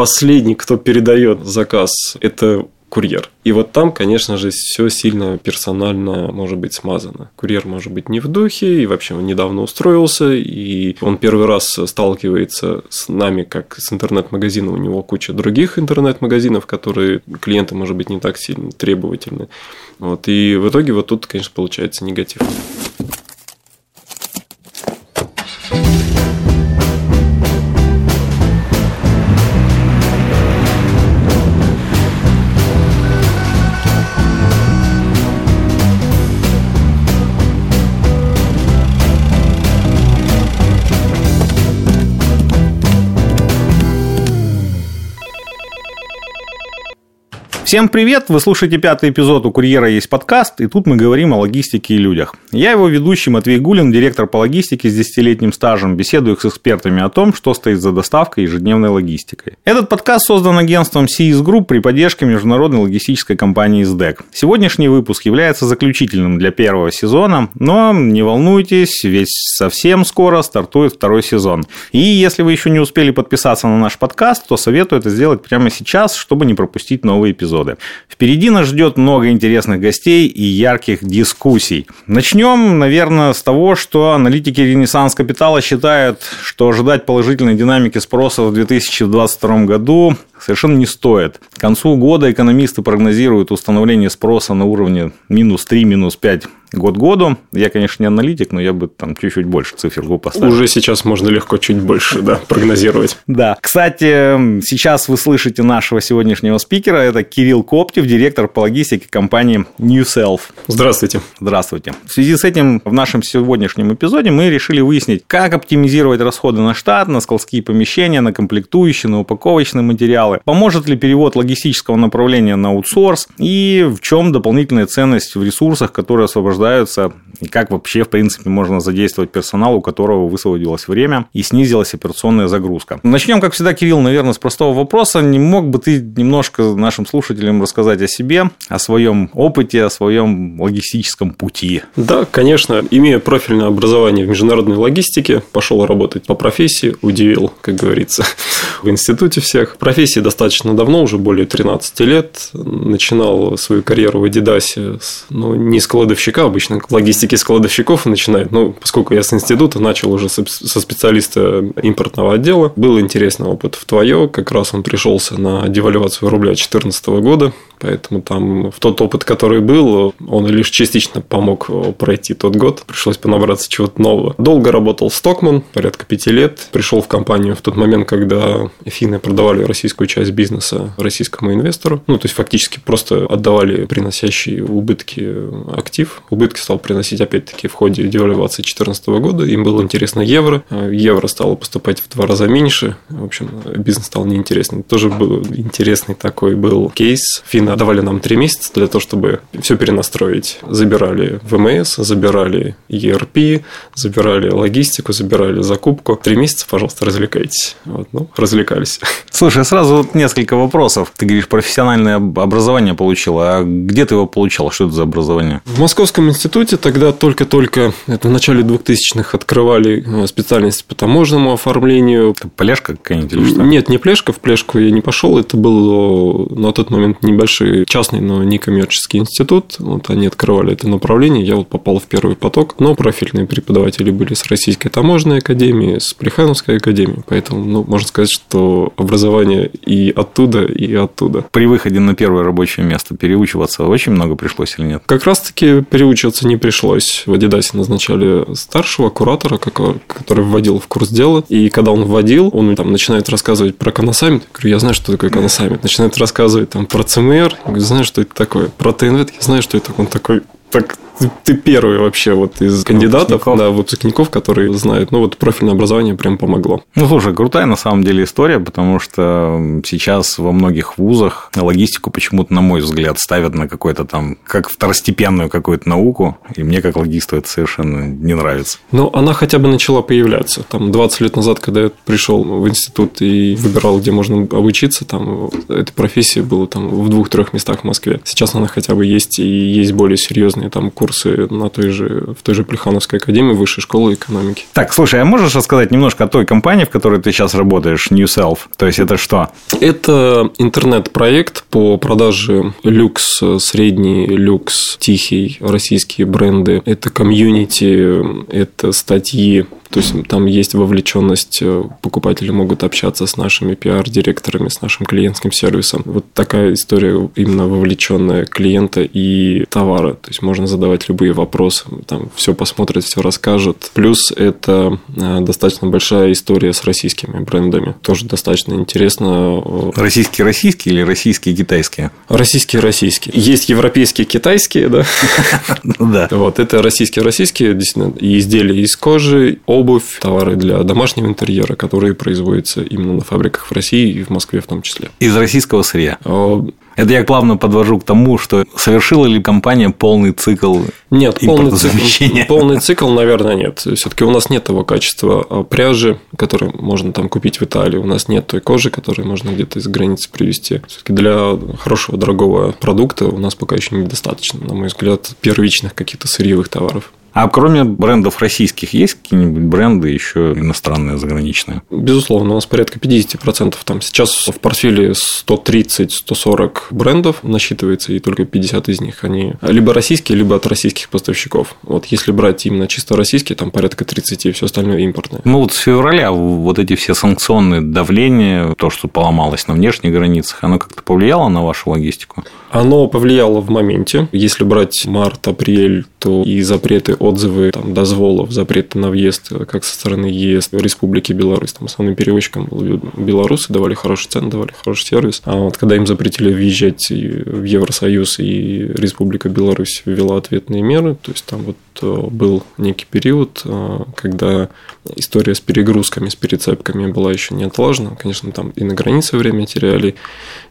последний, кто передает заказ, это курьер. И вот там, конечно же, все сильно персонально может быть смазано. Курьер может быть не в духе, и вообще он недавно устроился, и он первый раз сталкивается с нами, как с интернет-магазином. У него куча других интернет-магазинов, которые клиенты, может быть, не так сильно требовательны. Вот. И в итоге вот тут, конечно, получается негатив. Всем привет! Вы слушаете пятый эпизод «У курьера есть подкаст», и тут мы говорим о логистике и людях. Я его ведущий Матвей Гулин, директор по логистике с десятилетним стажем, беседую с экспертами о том, что стоит за доставкой и ежедневной логистикой. Этот подкаст создан агентством CS Group при поддержке международной логистической компании SDEC. Сегодняшний выпуск является заключительным для первого сезона, но не волнуйтесь, ведь совсем скоро стартует второй сезон. И если вы еще не успели подписаться на наш подкаст, то советую это сделать прямо сейчас, чтобы не пропустить новый эпизод эпизоды. Впереди нас ждет много интересных гостей и ярких дискуссий. Начнем, наверное, с того, что аналитики Ренессанс Капитала считают, что ожидать положительной динамики спроса в 2022 году совершенно не стоит. К концу года экономисты прогнозируют установление спроса на уровне минус 3, минус 5 год году. Я, конечно, не аналитик, но я бы там чуть-чуть больше циферку поставил. Уже сейчас можно легко чуть больше, да, прогнозировать. Да. Кстати, сейчас вы слышите нашего сегодняшнего спикера. Это Кирилл Коптев, директор по логистике компании New Self. Здравствуйте. Здравствуйте. В связи с этим в нашем сегодняшнем эпизоде мы решили выяснить, как оптимизировать расходы на штат, на складские помещения, на комплектующие, на упаковочные материалы, материалы. Поможет ли перевод логистического направления на аутсорс и в чем дополнительная ценность в ресурсах, которые освобождаются, и как вообще, в принципе, можно задействовать персонал, у которого высвободилось время и снизилась операционная загрузка. Начнем, как всегда, Кирилл, наверное, с простого вопроса. Не мог бы ты немножко нашим слушателям рассказать о себе, о своем опыте, о своем логистическом пути? Да, конечно. Имея профильное образование в международной логистике, пошел работать по профессии, удивил, как говорится, в институте всех. Профессия профессии достаточно давно, уже более 13 лет. Начинал свою карьеру в Адидасе, ну, не с кладовщика, обычно логистики с кладовщиков начинает, но поскольку я с института начал уже со специалиста импортного отдела, был интересный опыт в твое, как раз он пришелся на девальвацию рубля 2014 года, Поэтому там в тот опыт, который был, он лишь частично помог пройти тот год. Пришлось понабраться чего-то нового. Долго работал Стокман, порядка пяти лет. Пришел в компанию в тот момент, когда финны продавали российскую часть бизнеса российскому инвестору. Ну, то есть, фактически просто отдавали приносящий убытки актив. Убытки стал приносить, опять-таки, в ходе девальвации 2014 года. Им было интересно евро. Евро стало поступать в два раза меньше. В общем, бизнес стал неинтересным. Тоже был интересный такой был кейс. Финны давали нам три месяца для того, чтобы все перенастроить. Забирали ВМС, забирали ERP, забирали логистику, забирали закупку. Три месяца, пожалуйста, развлекайтесь. Вот, ну, развлекались. Слушай, сразу вот несколько вопросов. Ты говоришь, профессиональное образование получил, а где ты его получал? Что это за образование? В Московском институте тогда только-только, это в начале 2000-х открывали э, специальность по таможенному оформлению. Это плешка какая-нибудь или что? Нет, не плешка, в плешку я не пошел. Это был э, на тот момент небольшой хороший частный, но не коммерческий институт. Вот они открывали это направление. Я вот попал в первый поток. Но профильные преподаватели были с Российской таможенной академии, с Плехановской академией. Поэтому, ну, можно сказать, что образование и оттуда, и оттуда. При выходе на первое рабочее место переучиваться очень много пришлось или нет? Как раз-таки переучиваться не пришлось. В Адидасе назначали старшего куратора, который вводил в курс дела. И когда он вводил, он там начинает рассказывать про коносаммит. Я говорю, я знаю, что такое коносаммит. Начинает рассказывать там про ЦМР, я говорю, знаешь, что это такое? Про ТНВ, я знаю, что это. Он такой, так ты первый вообще вот из кандидатов, да, выпускников, которые знают. Ну, вот профильное образование прям помогло. Ну, слушай, крутая на самом деле история, потому что сейчас во многих вузах логистику почему-то, на мой взгляд, ставят на какой-то там, как второстепенную какую-то науку, и мне как логисту это совершенно не нравится. Ну, она хотя бы начала появляться. Там 20 лет назад, когда я пришел в институт и выбирал, где можно обучиться, там этой профессии было там в двух-трех местах в Москве. Сейчас она хотя бы есть, и есть более серьезные там курсы курсы на той же, в той же Плехановской академии Высшей школы экономики. Так, слушай, а можешь рассказать немножко о той компании, в которой ты сейчас работаешь, New Self? То есть, это что? Это интернет-проект по продаже люкс, средний люкс, тихий, российские бренды. Это комьюнити, это статьи то есть там есть вовлеченность, э, покупатели могут общаться с нашими пиар-директорами, с нашим клиентским сервисом. Вот такая история именно вовлеченная клиента и товара. То есть можно задавать любые вопросы, там все посмотрят, все расскажут. Плюс это э, достаточно большая история с российскими брендами. Тоже достаточно интересно. Российские российские или российские китайские? Российские российские. Есть европейские китайские, да? Да. Вот это российские российские, действительно, изделия из кожи, обувь, товары для домашнего интерьера, которые производятся именно на фабриках в России и в Москве в том числе. Из российского сырья? А, это я плавно подвожу к тому, что совершила ли компания полный цикл Нет, полный цикл, полный цикл, наверное, нет. Все-таки у нас нет того качества а, пряжи, которую можно там купить в Италии. У нас нет той кожи, которую можно где-то из границы привезти. Все-таки для хорошего, дорогого продукта у нас пока еще недостаточно, на мой взгляд, первичных каких-то сырьевых товаров. А кроме брендов российских, есть какие-нибудь бренды еще иностранные, заграничные? Безусловно, у нас порядка 50%. Там сейчас в портфеле 130-140 брендов насчитывается, и только 50 из них они либо российские, либо от российских поставщиков. Вот если брать именно чисто российские, там порядка 30, и все остальное импортное. Ну вот с февраля вот эти все санкционные давления, то, что поломалось на внешних границах, оно как-то повлияло на вашу логистику? Оно повлияло в моменте. Если брать март, апрель, то и запреты, отзывы там, дозволов, запреты на въезд как со стороны ЕС, Республики Беларусь, там основным перевозчиком был белорусы, давали хороший цены, давали хороший сервис. А вот когда им запретили въезжать в Евросоюз и Республика Беларусь ввела ответные меры, то есть там вот э, был некий период, э, когда история с перегрузками, с перецепками была еще не отлажена. Конечно, там и на границе время теряли,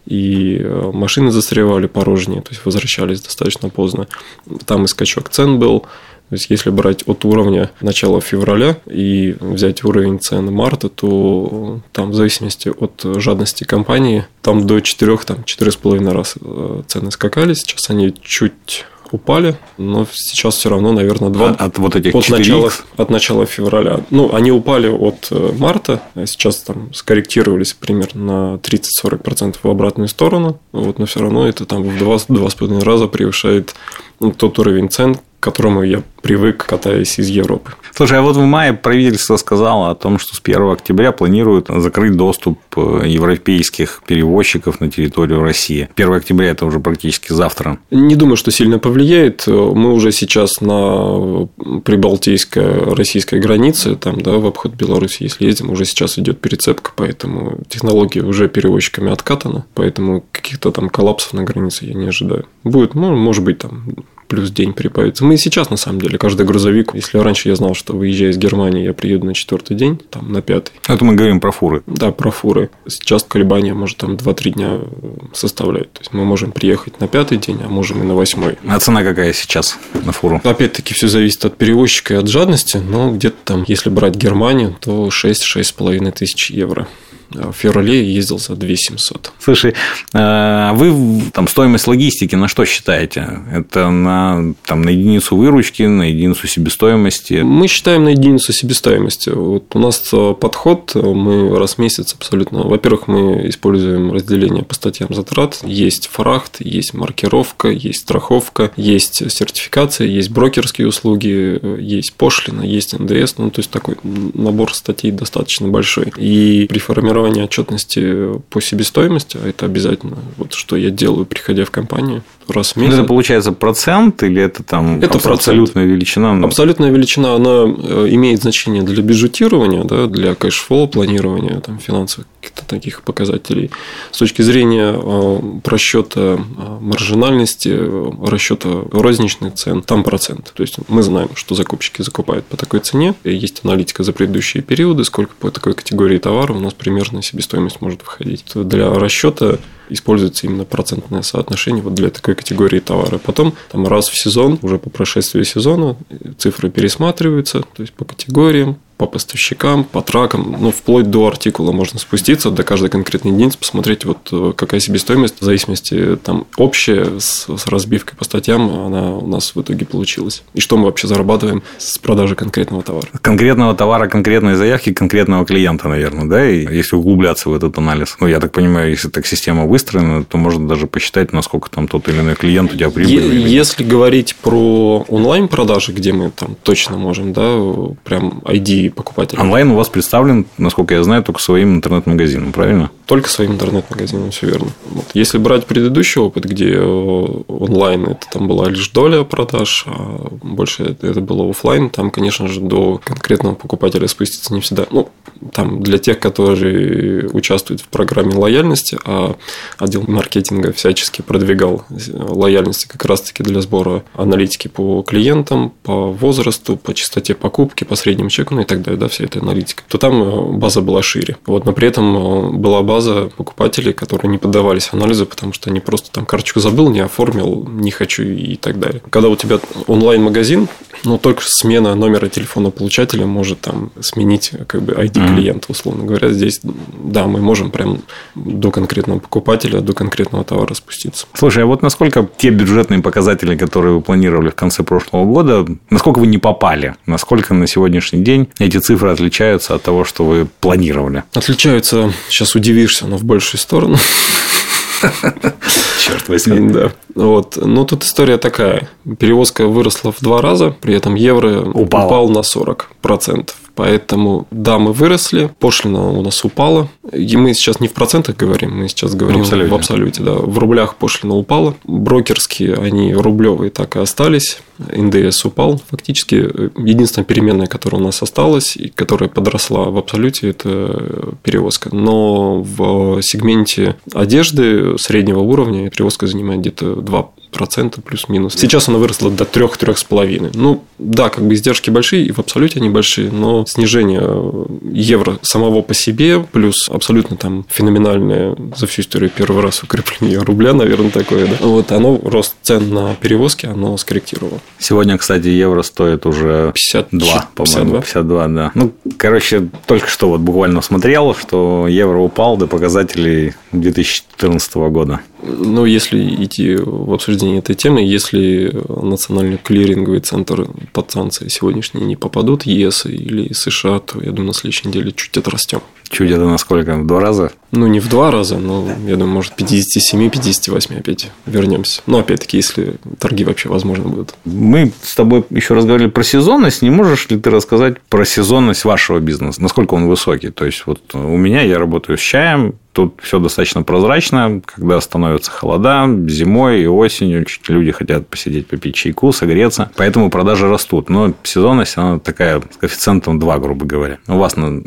и э, машины застревали порожнее, то есть возвращались достаточно поздно. Там и скачок цен был. То есть, если брать от уровня начала февраля и взять уровень цен марта, то там в зависимости от жадности компании, там до 4, там 4,5 раз э, цены скакали. Сейчас они чуть упали, но сейчас все равно, наверное, два от, от вот этих от начала, от начала февраля. Ну, они упали от э, марта, а сейчас там скорректировались примерно на 30-40% в обратную сторону, вот, но все равно это там в два, два с половиной раза превышает ну, тот уровень цен, к которому я привык, катаясь из Европы. Слушай, а вот в мае правительство сказало о том, что с 1 октября планируют закрыть доступ э, европейских перевозчиков на территорию России. 1 октября это уже практически завтра. Не думаю, что сильно повлияет. Мы уже сейчас на прибалтийской российской границе, там, да, в обход Беларуси, если ездим, уже сейчас идет перецепка, поэтому технология уже перевозчиками откатана, поэтому каких-то там коллапсов на границе я не ожидаю. Будет, ну, может быть, там плюс день прибавится. Мы и сейчас, на самом деле, каждый грузовик, если раньше я знал, что выезжая из Германии, я приеду на четвертый день, там, на пятый. Это мы говорим про фуры. Да, про фуры. Сейчас колебания, может, там 2-3 дня составляет. То есть, мы можем приехать на пятый день, а можем и на восьмой. А цена какая сейчас на фуру? Опять-таки, все зависит от перевозчика и от жадности, но где-то там, если брать Германию, то 6-6,5 тысяч евро в феврале ездил за 2700. Слушай, а вы там стоимость логистики на что считаете? Это на, там, на единицу выручки, на единицу себестоимости? Мы считаем на единицу себестоимости. Вот у нас подход, мы раз в месяц абсолютно. Во-первых, мы используем разделение по статьям затрат. Есть фрахт, есть маркировка, есть страховка, есть сертификация, есть брокерские услуги, есть пошлина, есть НДС. Ну, то есть такой набор статей достаточно большой. И при формировании формирование отчетности по себестоимости, а это обязательно, вот что я делаю, приходя в компанию раз в месяц. Это получается процент или это там это абсолютная процент. величина? Абсолютная величина, она э, имеет значение для бюджетирования, да, для кэшфлоу планирования там, финансовых каких-то таких показателей. С точки зрения э, просчета э, маржинальности, расчета розничных цен, там процент. То есть мы знаем, что закупщики закупают по такой цене, есть аналитика за предыдущие периоды, сколько по такой категории товара у нас примерно себестоимость может выходить. Для расчета используется именно процентное соотношение вот для такой категории товара. Потом там раз в сезон, уже по прошествии сезона, цифры пересматриваются, то есть по категориям, по поставщикам, по тракам, ну, вплоть до артикула можно спуститься, до каждой конкретной единицы, посмотреть, вот э, какая себестоимость, в зависимости там общая с, с разбивкой по статьям, она у нас в итоге получилась. И что мы вообще зарабатываем с продажи конкретного товара. Конкретного товара, конкретной заявки, конкретного клиента, наверное, да, и если углубляться в этот анализ. Ну, я так понимаю, если так система выстроена, то можно даже посчитать, насколько там тот или иной клиент у тебя прибыль. Если говорить про онлайн-продажи, где мы там точно можем, да, прям ID покупателя. Онлайн у вас представлен, насколько я знаю, только своим интернет-магазином, правильно? Только своим интернет-магазином, все верно. Вот. Если брать предыдущий опыт, где э, онлайн это там была лишь доля продаж, а больше это было офлайн, там, конечно же, до конкретного покупателя спуститься не всегда. Ну, там для тех, которые участвуют в программе лояльности, а отдел маркетинга всячески продвигал лояльности как раз-таки для сбора аналитики по клиентам, по возрасту, по частоте покупки, по среднему чеку, ну и так далее, да, вся эта аналитика, то там э, база была шире. Вот, но при этом э, была база покупателей, которые не поддавались анализу, потому что они просто там карточку забыл, не оформил, не хочу и так далее. Когда у тебя онлайн-магазин, ну, только смена номера телефона получателя может там сменить как бы ID клиента, условно говоря. Здесь, да, мы можем прям до конкретного покупателя, до конкретного товара спуститься. Слушай, а вот насколько те бюджетные показатели, которые вы планировали в конце прошлого года, насколько вы не попали? Насколько на сегодняшний день эти цифры отличаются от того, что вы планировали? Отличаются, сейчас удивишься, но в большую сторону. Черт возьми. Да. Вот. Ну, тут история такая. Перевозка выросла в два раза, при этом евро Упала. упал на 40%. Поэтому, да, мы выросли, пошлина у нас упала. И мы сейчас не в процентах говорим, мы сейчас говорим в абсолюте, в абсолюте да. В рублях пошлина упала. Брокерские, они рублевые так и остались. НДС упал. Фактически, единственная переменная, которая у нас осталась, и которая подросла в абсолюте, это перевозка. Но в сегменте одежды среднего уровня перевозка занимает где-то 2 процента плюс-минус. Сейчас она выросла до 3-3,5. Ну, да, как бы издержки большие, и в абсолюте они большие, но снижение евро самого по себе, плюс абсолютно там феноменальное за всю историю первый раз укрепление рубля, наверное, такое, да. Вот оно, рост цен на перевозки, оно скорректировало. Сегодня, кстати, евро стоит уже 52, по-моему. 52? 52, да. Ну, короче, только что вот буквально смотрел, что евро упал до показателей 2014 года. Ну, если идти в обсуждение этой темы, если национальный клиринговый центр под санкции сегодняшние не попадут, ЕС или США, то, я думаю, на следующей неделе чуть отрастем. Это насколько? В два раза? Ну, не в два раза, но, я думаю, может, 57-58 опять вернемся. Но, опять-таки, если торги вообще возможны будут. Мы с тобой еще разговаривали про сезонность. Не можешь ли ты рассказать про сезонность вашего бизнеса? Насколько он высокий? То есть, вот у меня я работаю с чаем, Тут все достаточно прозрачно, когда становятся холода, зимой и осенью люди хотят посидеть, попить чайку, согреться, поэтому продажи растут. Но сезонность, она такая с коэффициентом 2, грубо говоря. У вас, ну,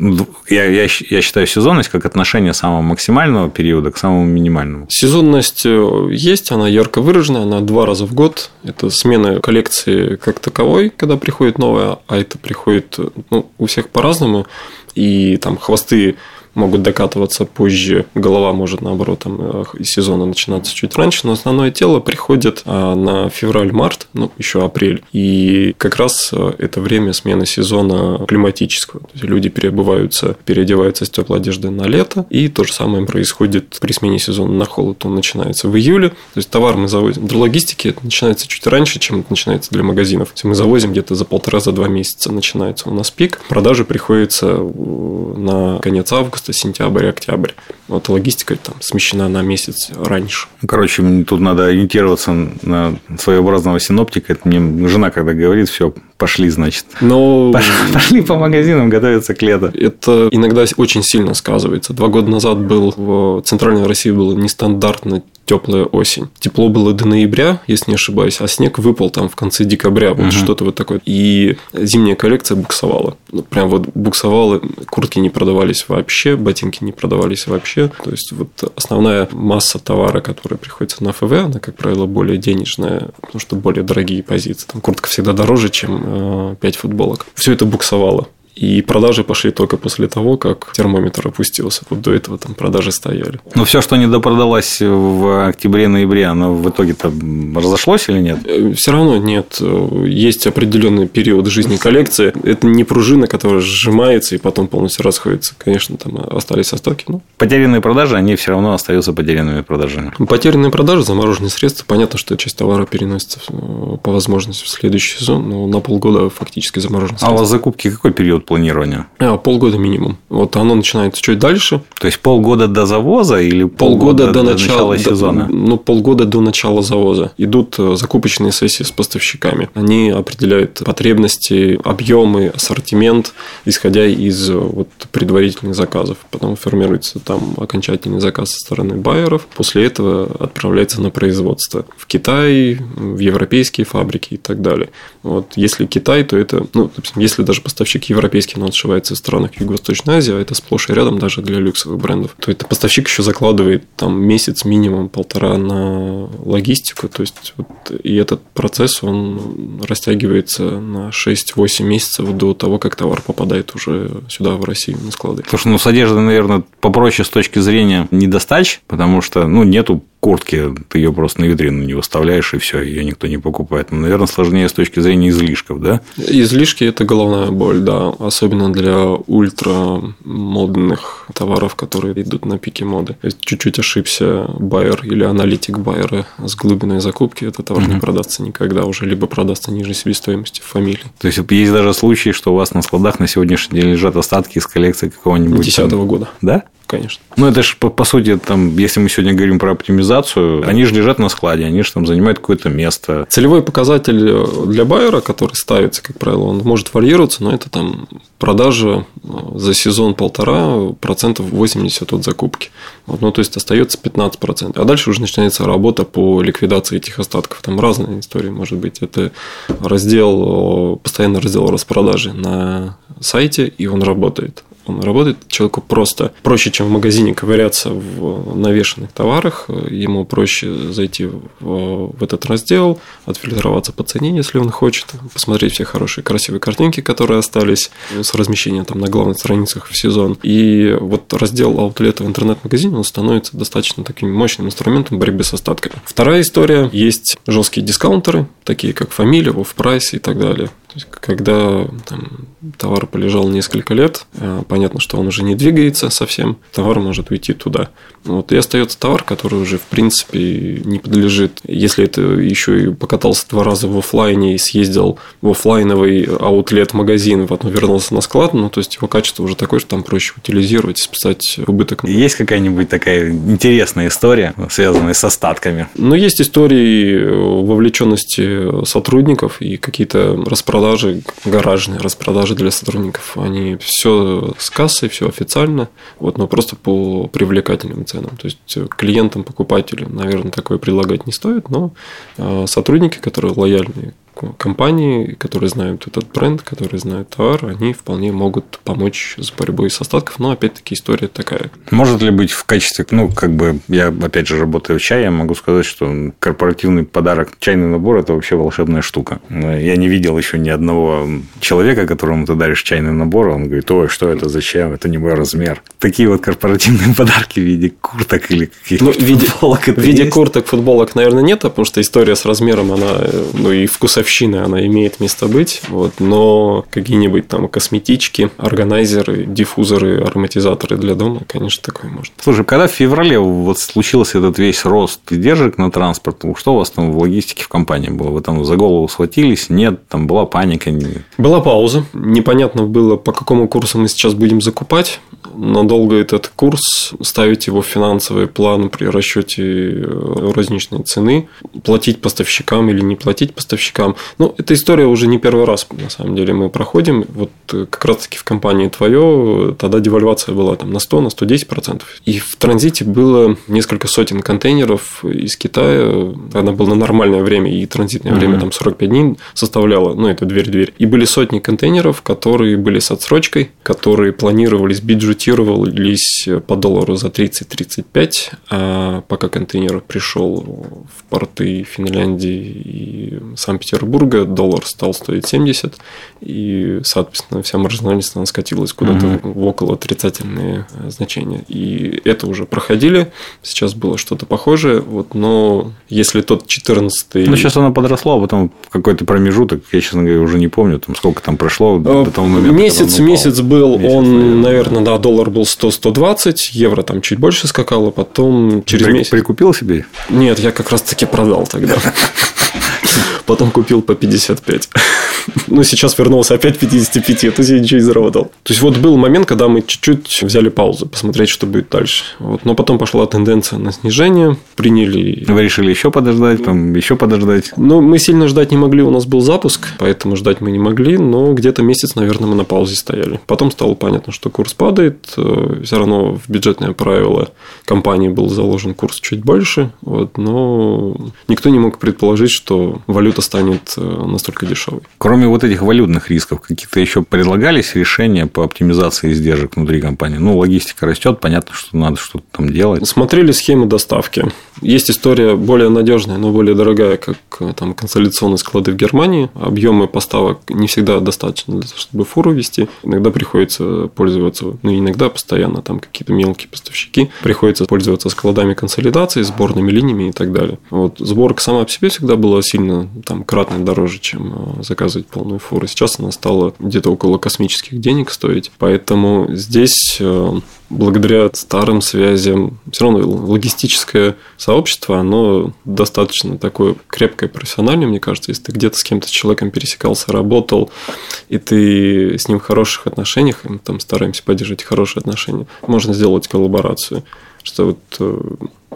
я, я, я считаю сезонность как отношение самого максимального периода к самому минимальному. Сезонность э, есть, она ярко выражена, она два раза в год. Это смена коллекции как таковой, когда приходит новая, а это приходит ну, у всех по-разному. И там хвосты могут докатываться позже, голова может, наоборот, там, э, сезона начинаться чуть раньше, но основное тело приходит а, на февраль-март, ну, еще апрель. И как раз э, это время смены сезона климатического. То есть люди переобуваются, переодеваются с теплой одежды на лето, и то же самое происходит при смене сезона на холод. Он начинается в июле. То есть товар мы завозим. Для логистики это начинается чуть раньше, чем это начинается для магазинов. То есть мы завозим где-то за полтора-за два месяца начинается у нас пик. Продажи приходится э, на конец августа августа, сентябрь, октябрь. Вот логистика там смещена на месяц раньше. Короче, тут надо ориентироваться на своеобразного синоптика. Это мне жена, когда говорит, все, пошли, значит. Но... Пошли, пошли по магазинам готовиться к лету. Это иногда очень сильно сказывается. Два года назад был в Центральной России было нестандартно теплая осень. Тепло было до ноября, если не ошибаюсь, а снег выпал там в конце декабря, вот угу. что-то вот такое. И зимняя коллекция буксовала. Ну, прям вот буксовала, куртки не продавались вообще, ботинки не продавались вообще. То есть, вот основная масса товара, которая приходится на ФВ, она, как правило, более денежная, потому что более дорогие позиции. Там куртка всегда дороже, чем 5 э, футболок. Все это буксовало. И продажи пошли только после того, как термометр опустился. Вот до этого там продажи стояли. Но все, что не допродалось в октябре-ноябре, оно в итоге-то разошлось или нет? Э, все равно нет. Есть определенный период жизни коллекции. Это не пружина, которая сжимается и потом полностью расходится. Конечно, там остались остатки. Но... Потерянные продажи, они все равно остаются потерянными продажами. Потерянные продажи, замороженные средства. Понятно, что часть товара переносится по возможности в следующий сезон, но на полгода фактически заморожен. А у вас закупки какой период планирования? А, полгода минимум. Вот оно начинается чуть дальше. То есть полгода до завоза или полгода, полгода до, до, начала, начала сезона? До, ну, полгода до начала завоза. Идут э, закупочные сессии с поставщиками. Они определяют потребности, объемы, ассортимент, исходя из э, вот, предварительных заказов. Потом формируется там окончательный заказ со стороны байеров. После этого отправляется на производство в Китай, в европейские фабрики и так далее. Вот, если Китай, то это, ну, если даже поставщик европейский, но он отшивается в странах Юго-Восточной Азии, а это сплошь и рядом даже для люксовых брендов, то это поставщик еще закладывает там месяц минимум полтора на логистику, то есть вот, и этот процесс, он растягивается на 6-8 месяцев до того, как товар попадает уже сюда, в Россию, на склады. Слушай, ну, с одеждой, наверное, попроще с точки зрения недостач, потому что, ну, нету куртки, ты ее просто на витрину не выставляешь, и все, ее никто не покупает. Но, наверное, сложнее с точки зрения излишков, да? Излишки – это головная боль, да. Особенно для ультра модных товаров, которые идут на пике моды. Чуть-чуть ошибся байер или аналитик байера с глубиной закупки, этот товар угу. не продастся никогда уже, либо продастся ниже себестоимости фамилии. То есть, есть даже случаи, что у вас на складах на сегодняшний день лежат остатки из коллекции какого-нибудь... Десятого года. Да? Конечно. Ну, это же, по, по сути, там, если мы сегодня говорим про оптимизацию, они же лежат на складе, они же там занимают какое-то место. Целевой показатель э, для байера, который ставится, как правило, он может варьироваться, но это там продажа э, за сезон полтора процентов 80 от закупки. Вот, ну, то есть остается 15 процентов. А дальше уже начинается работа по ликвидации этих остатков. Там разные истории, может быть. Это раздел, постоянно раздел распродажи на сайте, и он работает он работает человеку просто проще, чем в магазине ковыряться в навешенных товарах. Ему проще зайти в, в этот раздел, отфильтроваться по цене, если он хочет, посмотреть все хорошие, красивые картинки, которые остались с размещения там на главных страницах в сезон. И вот раздел аутлета в интернет-магазине, он становится достаточно таким мощным инструментом борьбы с остатками. Вторая история. Есть жесткие дискаунтеры, такие как Фамилия, Офф-Прайс и так далее. То есть, когда там, товар полежал несколько лет, а, понятно, что он уже не двигается совсем, товар может уйти туда. Вот, и остается товар, который уже, в принципе, не подлежит. Если это еще и покатался два раза в офлайне и съездил в офлайновый аутлет-магазин, потом вернулся на склад, ну, то есть его качество уже такое, что там проще утилизировать, списать убыток. Есть какая-нибудь такая интересная история, связанная с остатками? Ну, есть истории вовлеченности сотрудников и какие-то распродажи, гаражные распродажи для сотрудников. Они все с кассой, все официально, вот, но просто по привлекательным ценам. То есть э, клиентам, покупателям, наверное, такое предлагать не стоит, но э, сотрудники, которые лояльны компании, которые знают этот бренд, которые знают товар, они вполне могут помочь с борьбой с остатков, но опять-таки история такая. Может ли быть в качестве, ну, как бы, я опять же работаю в чае, я могу сказать, что корпоративный подарок, чайный набор – это вообще волшебная штука. Я не видел еще ни одного человека, которому ты даришь чайный набор, он говорит, ой, что это, зачем, это не мой размер. Такие вот корпоративные подарки в виде курток или каких-то ну, в виде, футболок. В виде есть? курток, футболок, наверное, нет, потому что история с размером, она, э, ну, и вкусовщина вкусовщины, она имеет место быть, вот, но какие-нибудь там косметички, органайзеры, диффузоры, ароматизаторы для дома, конечно, такое может. Слушай, когда в феврале вот случился этот весь рост издержек на транспорт, что у вас там в логистике в компании было? Вы там за голову схватились? Нет, там была паника? Была пауза. Непонятно было, по какому курсу мы сейчас будем закупать. Надолго этот курс, ставить его в финансовый план при расчете э, розничной цены, платить поставщикам или не платить поставщикам. Ну, эта история уже не первый раз, на самом деле, мы проходим. Вот э, как раз-таки в компании твое, тогда девальвация была там на 100, на 110 процентов. И в транзите было несколько сотен контейнеров из Китая. Она была на нормальное время, и транзитное mm-hmm. время там 45 дней составляло, ну, это дверь-дверь. И были сотни контейнеров, которые были с отсрочкой, которые планировались, бюджетировались по доллару за 30-35, а пока контейнер пришел в порты Финляндии и Санкт-Петербурга, Санкт-Петербурга доллар стал стоить 70, и, соответственно, вся маржинальность она скатилась куда-то угу. в около отрицательные э, значения. И это уже проходили, сейчас было что-то похожее, вот, но если тот 14 Ну, сейчас оно подросло, а потом какой-то промежуток, я, честно говоря, уже не помню, там, сколько там прошло до того момента. Месяц, он месяц был, месяц, он, наверное, наверное, да, доллар был 100-120, евро там чуть больше скакало, потом через При, месяц... Прикупил себе? Нет, я как раз-таки продал тогда. Потом купил по 55. Ну, сейчас вернулся опять 55, то есть я ничего не заработал. То есть, вот был момент, когда мы чуть-чуть взяли паузу, посмотреть, что будет дальше. Вот. Но потом пошла тенденция на снижение, приняли... Вы решили еще подождать, там еще подождать? Ну, мы сильно ждать не могли, у нас был запуск, поэтому ждать мы не могли, но где-то месяц, наверное, мы на паузе стояли. Потом стало понятно, что курс падает, э, все равно в бюджетное правило компании был заложен курс чуть больше, вот, но никто не мог предположить, что валюта станет э, настолько дешевой. Кроме вот этих валютных рисков, какие-то еще предлагались решения по оптимизации издержек внутри компании? Ну, логистика растет, понятно, что надо что-то там делать. Смотрели схемы доставки. Есть история более надежная, но более дорогая, как э, там консолидационные склады в Германии. Объемы поставок не всегда достаточно для того, чтобы фуру вести. Иногда приходится пользоваться, ну, иногда постоянно там какие-то мелкие поставщики. Приходится пользоваться складами консолидации, сборными линиями и так далее. Вот сборка сама по себе всегда была сильно там кратно дороже, чем э, заказывать полную фуру. Сейчас она стала где-то около космических денег стоить. Поэтому здесь э, благодаря старым связям, все равно логистическое сообщество, оно достаточно такое крепкое, профессиональное, мне кажется. Если ты где-то с кем-то, человеком пересекался, работал, и ты с ним в хороших отношениях, и мы там стараемся поддерживать хорошие отношения, можно сделать коллаборацию. Что вот э,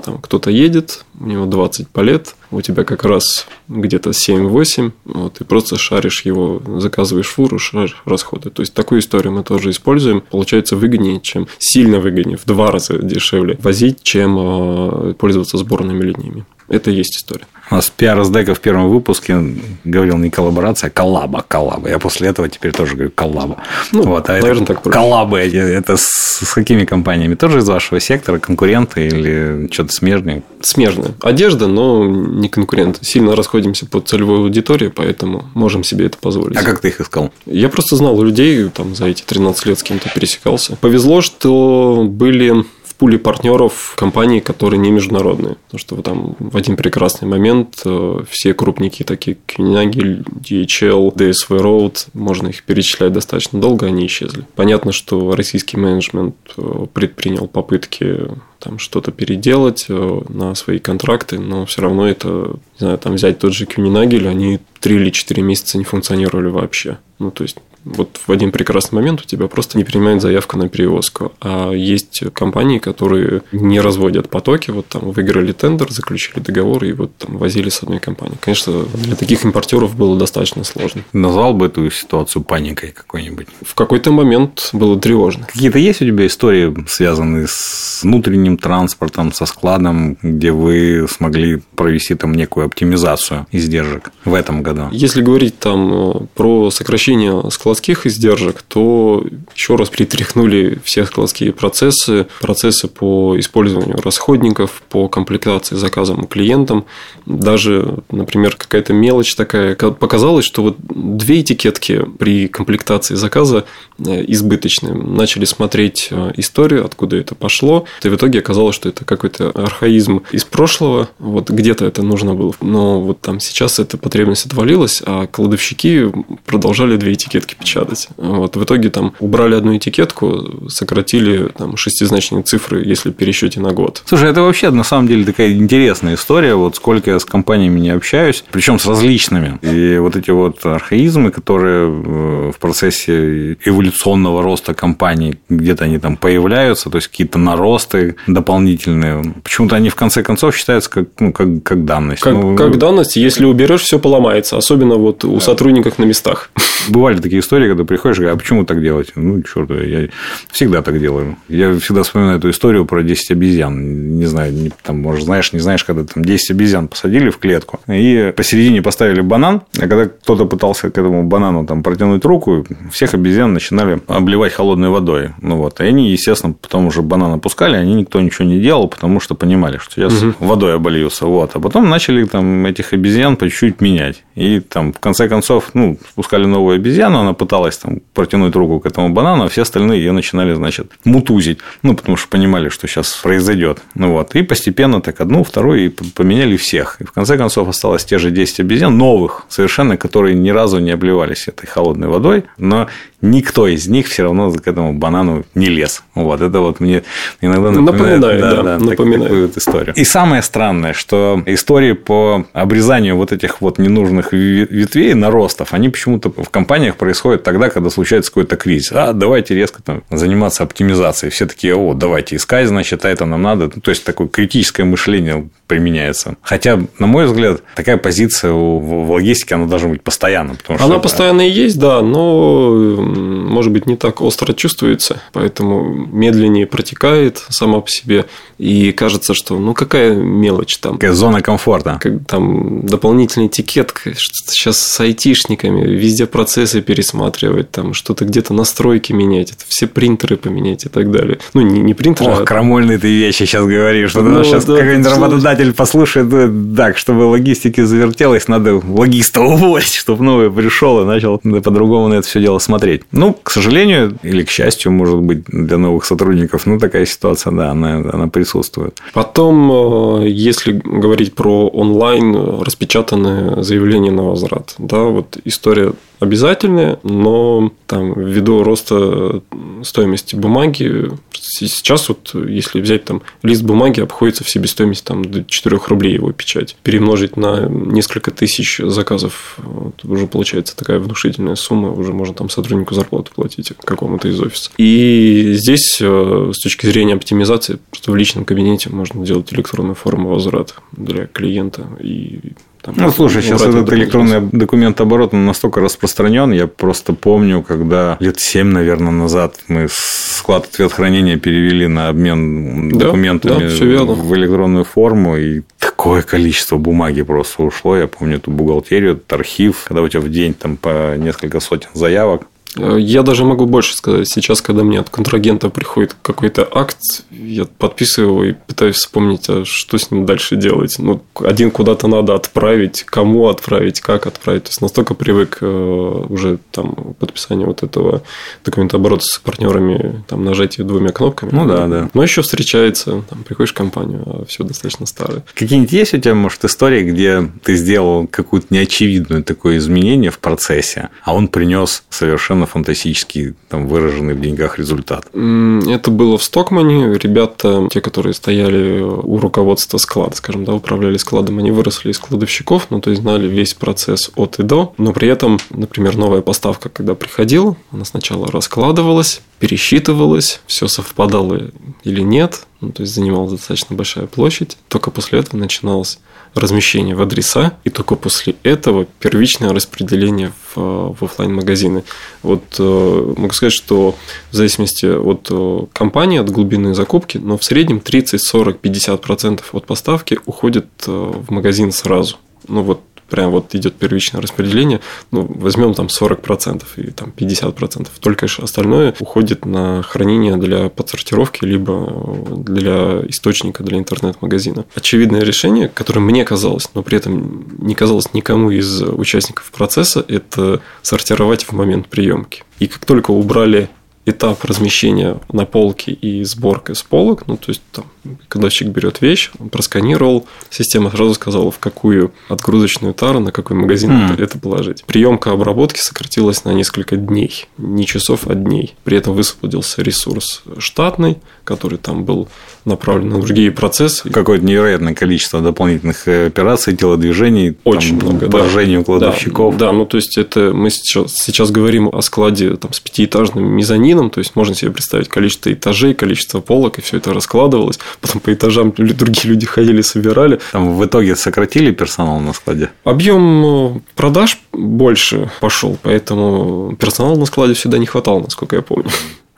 там кто-то едет, у него 20 по лет, у тебя как раз где-то 7-8, вот, ты просто шаришь его, заказываешь фуру, шаришь расходы. То есть, такую историю мы тоже используем. Получается выгоднее, чем сильно выгоднее, в два раза дешевле возить, чем э, пользоваться сборными линиями. Это и есть история. У нас пиар СДЭКа в первом выпуске говорил не коллаборация, а коллаба, коллаба. Я после этого теперь тоже говорю коллаба. Ну, вот, а наверное, это, так проще. Коллабы, это с, с какими компаниями? Тоже из вашего сектора, конкуренты или что-то смежные? Смежные. Одежда, но не конкуренты. Сильно расходимся по целевой аудитории, поэтому можем себе это позволить. А как ты их искал? Я просто знал людей, там за эти 13 лет с кем-то пересекался. Повезло, что были пуле партнеров компании, которые не международные. Потому что там в один прекрасный момент э, все крупники, такие Кюняги, DHL, DSV Road, можно их перечислять достаточно долго, они исчезли. Понятно, что российский менеджмент э, предпринял попытки там что-то переделать э, на свои контракты, но все равно это, не знаю, там взять тот же Кюнинагель, они три или четыре месяца не функционировали вообще. Ну, то есть вот в один прекрасный момент у тебя просто не принимают заявку на перевозку. А есть компании, которые не разводят потоки, вот там выиграли тендер, заключили договор и вот там возили с одной компанией. Конечно, для таких импортеров было достаточно сложно. Назвал бы эту ситуацию паникой какой-нибудь? В какой-то момент было тревожно. Какие-то есть у тебя истории, связанные с внутренним транспортом, со складом, где вы смогли провести там некую оптимизацию издержек в этом году? Если говорить там э, про сокращение склад складских издержек, то еще раз притряхнули все складские процессы, процессы по использованию расходников, по комплектации заказам клиентам. Даже, например, какая-то мелочь такая. Показалось, что вот две этикетки при комплектации заказа э, избыточны. Начали смотреть э, историю, откуда это пошло. И в итоге оказалось, что это какой-то архаизм из прошлого. Вот где-то это нужно было. Но вот там сейчас эта потребность отвалилась, а кладовщики продолжали две этикетки печатать. Вот, в итоге там убрали одну этикетку, сократили там, шестизначные цифры, если пересчете на год. Слушай, это вообще на самом деле такая интересная история. Вот сколько я с компаниями не общаюсь, причем с различными. И вот эти вот архаизмы, которые э, в процессе эволюционного роста компаний где-то они там появляются, то есть какие-то наросты дополнительные. Почему-то они в конце концов считаются как, ну, как, как данность. Как, ну, как данность, если уберешь, все поломается, особенно вот у да. сотрудников на местах. Бывали такие истории, когда приходишь а почему так делать? Ну, черт, я всегда так делаю. Я всегда вспоминаю эту историю про 10 обезьян. Не знаю, не, там, может, знаешь, не знаешь, когда там 10 обезьян посадили в клетку, и посередине поставили банан, а когда кто-то пытался к этому банану там протянуть руку, всех обезьян начинали обливать холодной водой. Ну вот. И они, естественно, потом уже банан опускали, они никто ничего не делал, потому что понимали, что сейчас угу. водой обольются. Вот. А потом начали там этих обезьян по чуть-чуть менять. И там, в конце концов, ну, спускали новую обезьяну, она пыталась там протянуть руку к этому банану, а все остальные ее начинали, значит, мутузить. Ну, потому что понимали, что сейчас произойдет. Ну вот. И постепенно так одну, вторую и поменяли всех. И в конце концов осталось те же 10 обезьян, новых совершенно, которые ни разу не обливались этой холодной водой, но никто из них все равно к этому банану не лез. Вот это вот мне иногда напоминает, напоминает да, да, напоминает. такую вот историю. И самое странное, что истории по обрезанию вот этих вот ненужных ветвей, наростов, они почему-то в компаниях происходят тогда, когда случается какой-то кризис. А, давайте резко там заниматься оптимизацией. Все такие, о, давайте искать, значит, а это нам надо. То есть, такое критическое мышление применяется. Хотя, на мой взгляд, такая позиция в логистике, она должна быть постоянно. Потому она что, постоянно и есть, да, но, может быть, не так остро чувствуется, поэтому медленнее протекает сама по себе. И кажется, что ну какая мелочь там. Какая зона комфорта. Как, там дополнительный этикет, сейчас с айтишниками, везде процессы пересматривать, там что-то где-то настройки менять, это все принтеры поменять и так далее. Ну, не, не принтеры. Ох, а... крамольные ты вещи сейчас говоришь. Что ну, сейчас да, какой-нибудь работодатель послушает, ну, так, чтобы логистики завертелось, надо логиста уволить, чтобы новый пришел и начал по-другому на это все дело смотреть. Ну, к сожалению, или к счастью, может быть, для новых сотрудников, ну, такая ситуация, да, она, она присутствует. Потом, э, если говорить про онлайн распечатанное заявление на возврат, да, вот история обязательные, но там ввиду роста стоимости бумаги, сейчас вот если взять там лист бумаги, обходится в себестоимость там до 4 рублей его печать. Перемножить на несколько тысяч заказов, вот, уже получается такая внушительная сумма, уже можно там сотруднику зарплату платить какому-то из офиса. И здесь э, с точки зрения оптимизации, просто в личном кабинете можно делать электронную форму возврата для клиента и там, ну, слушай, сейчас этот электронный документ оборот настолько распространен. Я просто помню, когда лет 7, наверное, назад мы склад ответ хранения перевели на обмен да, документами да, в электронную форму, и такое количество бумаги просто ушло. Я помню эту бухгалтерию, этот архив, когда у тебя в день там по несколько сотен заявок. Э, я даже могу больше сказать. Сейчас, когда мне от контрагента приходит какой-то акт, я подписываю его и пытаюсь вспомнить, а что с ним дальше делать. Ну, один куда-то надо отправить, кому отправить, как отправить. То есть, настолько привык э, уже там подписание вот этого документа оборота с партнерами, там нажатие двумя кнопками. Ну да, да. Но еще встречается, там, приходишь в компанию, а все достаточно старое. Какие-нибудь есть у тебя, может, истории, где ты сделал какую-то неочевидную такое изменение в процессе, а он принес совершенно фантастический, там, выраженный в деньгах результат? Это было в Стокмане. Ребята, те, которые стояли у руководства склада, скажем, да, управляли складом, они выросли из кладовщиков, ну, то есть знали весь процесс от и до, но при этом, например, новая поставка, когда приходила, она сначала раскладывалась, пересчитывалась, все совпадало или нет, ну, то есть занимала достаточно большая площадь, только после этого начиналось размещение в адреса, и только после этого первичное распределение в, в офлайн магазины Вот э, могу сказать, что в зависимости от э, компании, от глубины закупки, но в среднем 30, 40, 50 процентов от поставки уходит э, в магазин сразу. Ну вот прям вот идет первичное распределение, ну, возьмем там 40% и там 50%, только остальное уходит на хранение для подсортировки, либо для источника, для интернет-магазина. Очевидное решение, которое мне казалось, но при этом не казалось никому из участников процесса, это сортировать в момент приемки. И как только убрали этап размещения на полке и сборка с полок. Ну, то есть, там, когда человек берет вещь, он просканировал, система сразу сказала, в какую отгрузочную тару, на какой магазин mm. это положить. Приемка обработки сократилась на несколько дней, не часов, а дней. При этом высвободился ресурс штатный, который там был направлен на другие процессы. Какое-то невероятное количество дополнительных э, операций, телодвижений, очень там, много, поражению да. кладовщиков. Да, да, ну то есть это мы сейчас, сейчас говорим о складе там, с пятиэтажным мезонином, магазином, то есть можно себе представить количество этажей, количество полок, и все это раскладывалось. Потом по этажам другие люди ходили, собирали. Там в итоге сократили персонал на складе? Объем э, продаж больше пошел, поэтому персонала на складе всегда не хватало, насколько я помню.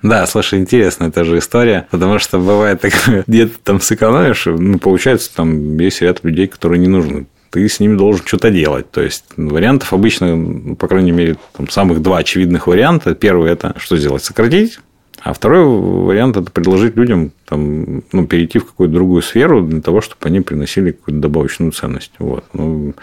Да, слушай, интересная эта же история, потому что бывает такое, где-то там сэкономишь, ну, получается, там есть ряд людей, которые не нужны ты с ними должен что-то делать. То есть вариантов обычно, по крайней мере, там, самых два очевидных варианта. Первый это что сделать? Сократить. А второй вариант это предложить людям там, ну, перейти в какую-то другую сферу для того, чтобы они приносили какую-то добавочную ценность. Вот. Ну,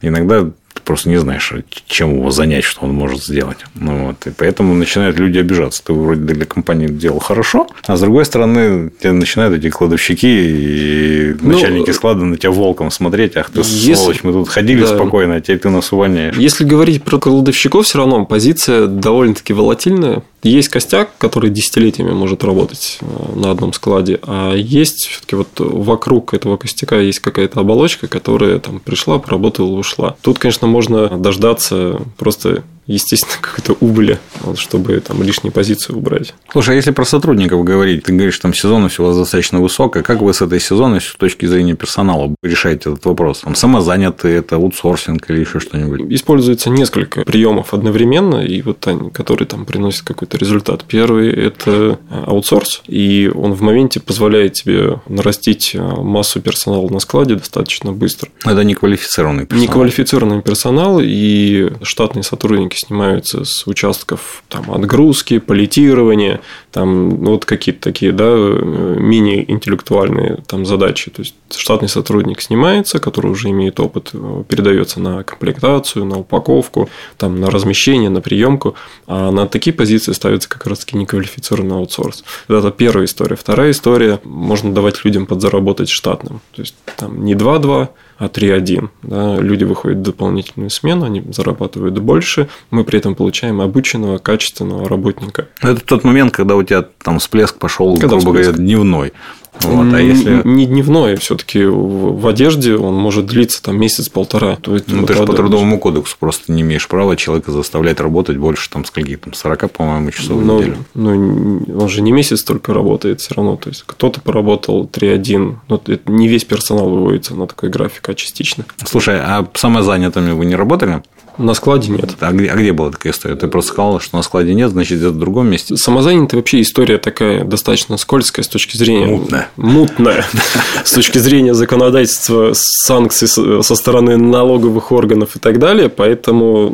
иногда просто не знаешь, чем его занять, что он может сделать. Ну, вот. И поэтому начинают люди обижаться. Ты вроде для компании делал хорошо, а с другой стороны, тебе начинают эти кладовщики и ну, начальники склада на тебя волком смотреть. Ах ты, если... сволочь, мы тут ходили да. спокойно, а теперь ты нас увольняешь. Если говорить про кладовщиков, все равно позиция довольно-таки волатильная. Есть костяк, который десятилетиями может работать э, на одном складе, а есть все-таки вот вокруг этого костяка есть какая-то оболочка, которая там пришла, поработала, ушла. Тут, конечно, можно дождаться просто естественно, какой-то убыли, чтобы там лишние позиции убрать. Слушай, а если про сотрудников говорить, ты говоришь, там сезонность у вас достаточно высокая, как вы с этой сезонностью с точки зрения персонала решаете этот вопрос? Там самозанятые, это аутсорсинг или еще что-нибудь? Используется несколько приемов одновременно, и вот они, которые там приносят какой-то результат. Первый – это аутсорс, и он в моменте позволяет тебе нарастить массу персонала на складе достаточно быстро. Это неквалифицированный персонал. Неквалифицированный персонал и штатные сотрудники снимаются с участков там, отгрузки, политирования, там ну, вот какие-то такие да, мини-интеллектуальные там, задачи. То есть штатный сотрудник снимается, который уже имеет опыт, передается на комплектацию, на упаковку, там, на размещение, на приемку, а на такие позиции ставится как раз-таки неквалифицированный аутсорс. Это первая история. Вторая история – можно давать людям подзаработать штатным. То есть там не 2-2, а 3-1. Да, люди выходят в дополнительную смену, они зарабатывают больше, мы при этом получаем обученного, качественного работника. Это тот момент, когда у тебя там всплеск пошел, грубо говоря, дневной. Вот, а если... Не дневной, все-таки в одежде он может длиться там месяц-полтора. Ну, ты же по трудовому кодексу просто не имеешь права человека заставлять работать больше там скольки там 40, по-моему, часов но, в неделю. Ну, он же не месяц только работает все равно. То есть кто-то поработал 3-1, но это не весь персонал выводится на такой график, а частично. Слушай, а самозанятыми вы не работали? На складе нет. А где, а где была такая история? Ты просто сказал, что на складе нет, значит, где-то в другом месте. Самозанятый вообще история такая достаточно скользкая с точки зрения... Мутная. Мутная. С точки зрения законодательства, санкций со стороны налоговых органов и так далее. Поэтому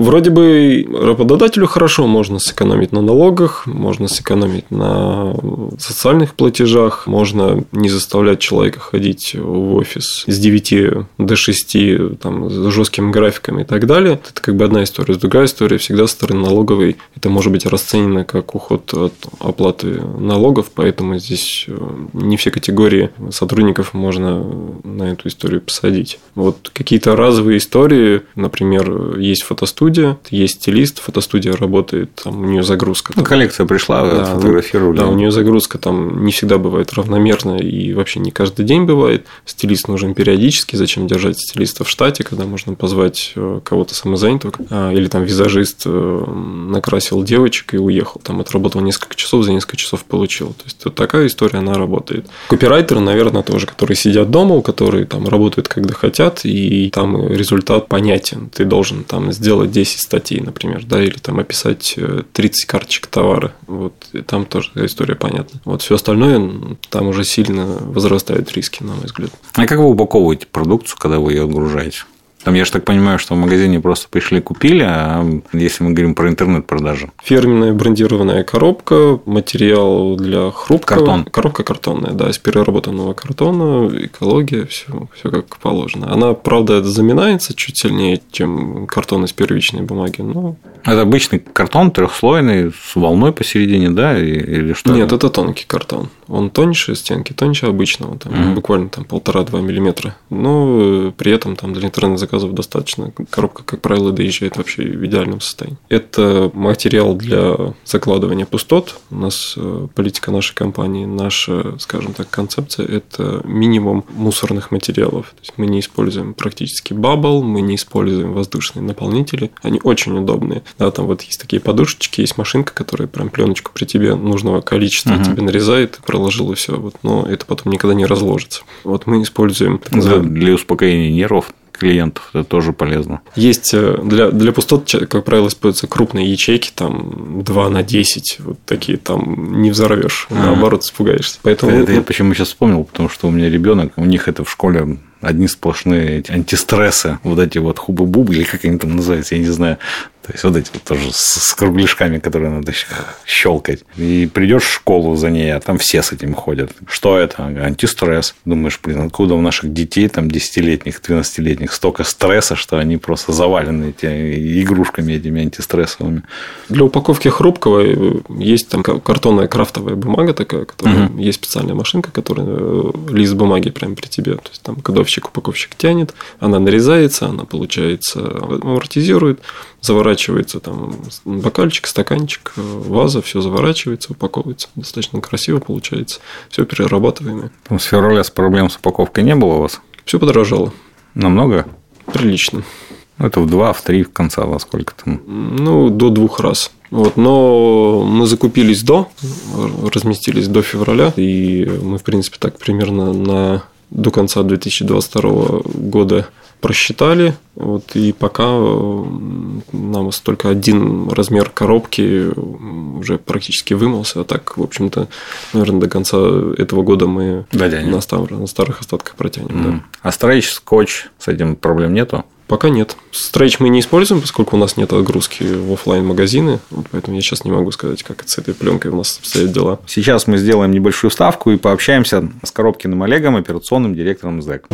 вроде бы работодателю хорошо можно сэкономить на налогах, можно сэкономить на социальных платежах, можно не заставлять человека ходить в офис с 9 до 6 там, с жесткими графиками и так так далее. Это как бы одна история. Другая история всегда со стороны налоговой. Это может быть расценено как уход от оплаты налогов, поэтому здесь э, не все категории сотрудников можно на эту историю посадить. Вот какие-то разовые истории, например, есть фотостудия, есть стилист, фотостудия работает, там у нее загрузка. Ну, коллекция пришла, да, фотографировали. Да, у нее загрузка там не всегда бывает равномерная и вообще не каждый день бывает. Стилист нужен периодически, зачем держать стилиста в штате, когда можно позвать э, кого-то самозанятого, а, или там визажист э, накрасил девочек и уехал, там отработал несколько часов, за несколько часов получил. То есть, вот такая история, она работает. Копирайтеры, наверное, тоже, которые сидят дома, которые там работают, когда хотят, и там результат понятен. Ты должен там сделать 10 статей, например, да, или там описать 30 э, карточек товара. Вот там тоже история понятна. Вот все остальное, там уже сильно возрастают риски, на мой взгляд. А как вы упаковываете продукцию, когда вы ее отгружаете? Там, я же так понимаю, что в магазине просто пришли, купили, а если мы говорим про интернет-продажи? Фирменная брендированная коробка, материал для хрупкого. Картон. Коробка картонная, да, из переработанного картона, экология, все, все как положено. Она, правда, заминается чуть сильнее, чем картон из первичной бумаги, но... Это обычный картон трехслойный с волной посередине, да, или что? Нет, это тонкий картон. Он тоньше стенки, тоньше обычного, там, mm-hmm. буквально там полтора-два миллиметра. Но при этом там для интернет заказов достаточно. Коробка, как правило, доезжает вообще в идеальном состоянии. Это материал для закладывания пустот. У нас э, политика нашей компании, наша, скажем так, концепция – это минимум мусорных материалов. То есть мы не используем практически бабл, мы не используем воздушные наполнители. Они очень удобные. Да, там вот есть такие подушечки, есть машинка, которая прям пленочку при тебе нужного количества uh-huh. тебе нарезает, проложил и все. Вот, но это потом никогда не разложится. Вот мы используем... Для, для успокоения нервов клиентов, это тоже полезно. Есть э, для, для пустот, как правило, используются крупные ячейки, там 2 на 10, вот такие там не взорвешь, а. наоборот, испугаешься. Поэтому... Это я почему сейчас вспомнил, потому что у меня ребенок, у них это в школе одни сплошные эти антистрессы, вот эти вот хубы-бубы, или как они там называются, я не знаю. То есть вот эти вот тоже с, с кругляшками, которые надо щелкать. И придешь в школу за ней, а там все с этим ходят. Что это? Антистресс. Думаешь, блин, откуда у наших детей, там, 10-летних, 12-летних, столько стресса, что они просто завалены этими игрушками этими антистрессовыми. Для упаковки хрупкого э, есть там картонная крафтовая бумага такая, которая угу. есть специальная машинка, которая э, лист бумаги прямо при тебе. То есть там кодовщик, упаковщик тянет, она нарезается, она получается амортизирует, заворачивается там бокальчик, стаканчик, ваза, все заворачивается, упаковывается. Достаточно красиво получается. Все перерабатываемое. С февраля с проблем с упаковкой не было у вас? Все подорожало. Намного? Прилично. Это в два, в три в конца во сколько там? Ну, до двух раз. Вот, но мы закупились до, разместились до февраля, и мы, в принципе, так примерно на до конца 2022 года просчитали, вот, и пока э, нам только один размер коробки уже практически вымылся, а так, в общем-то, наверное, до конца этого года мы на, стар, на старых остатках протянем. Mm. Да. А стрейч, скотч, с этим проблем нету? Пока нет. Стрейч мы не используем, поскольку у нас нет отгрузки в офлайн магазины поэтому я сейчас не могу сказать, как с этой пленкой у нас обстоят дела. Сейчас мы сделаем небольшую вставку и пообщаемся с Коробкиным Олегом, операционным директором ЗЭК.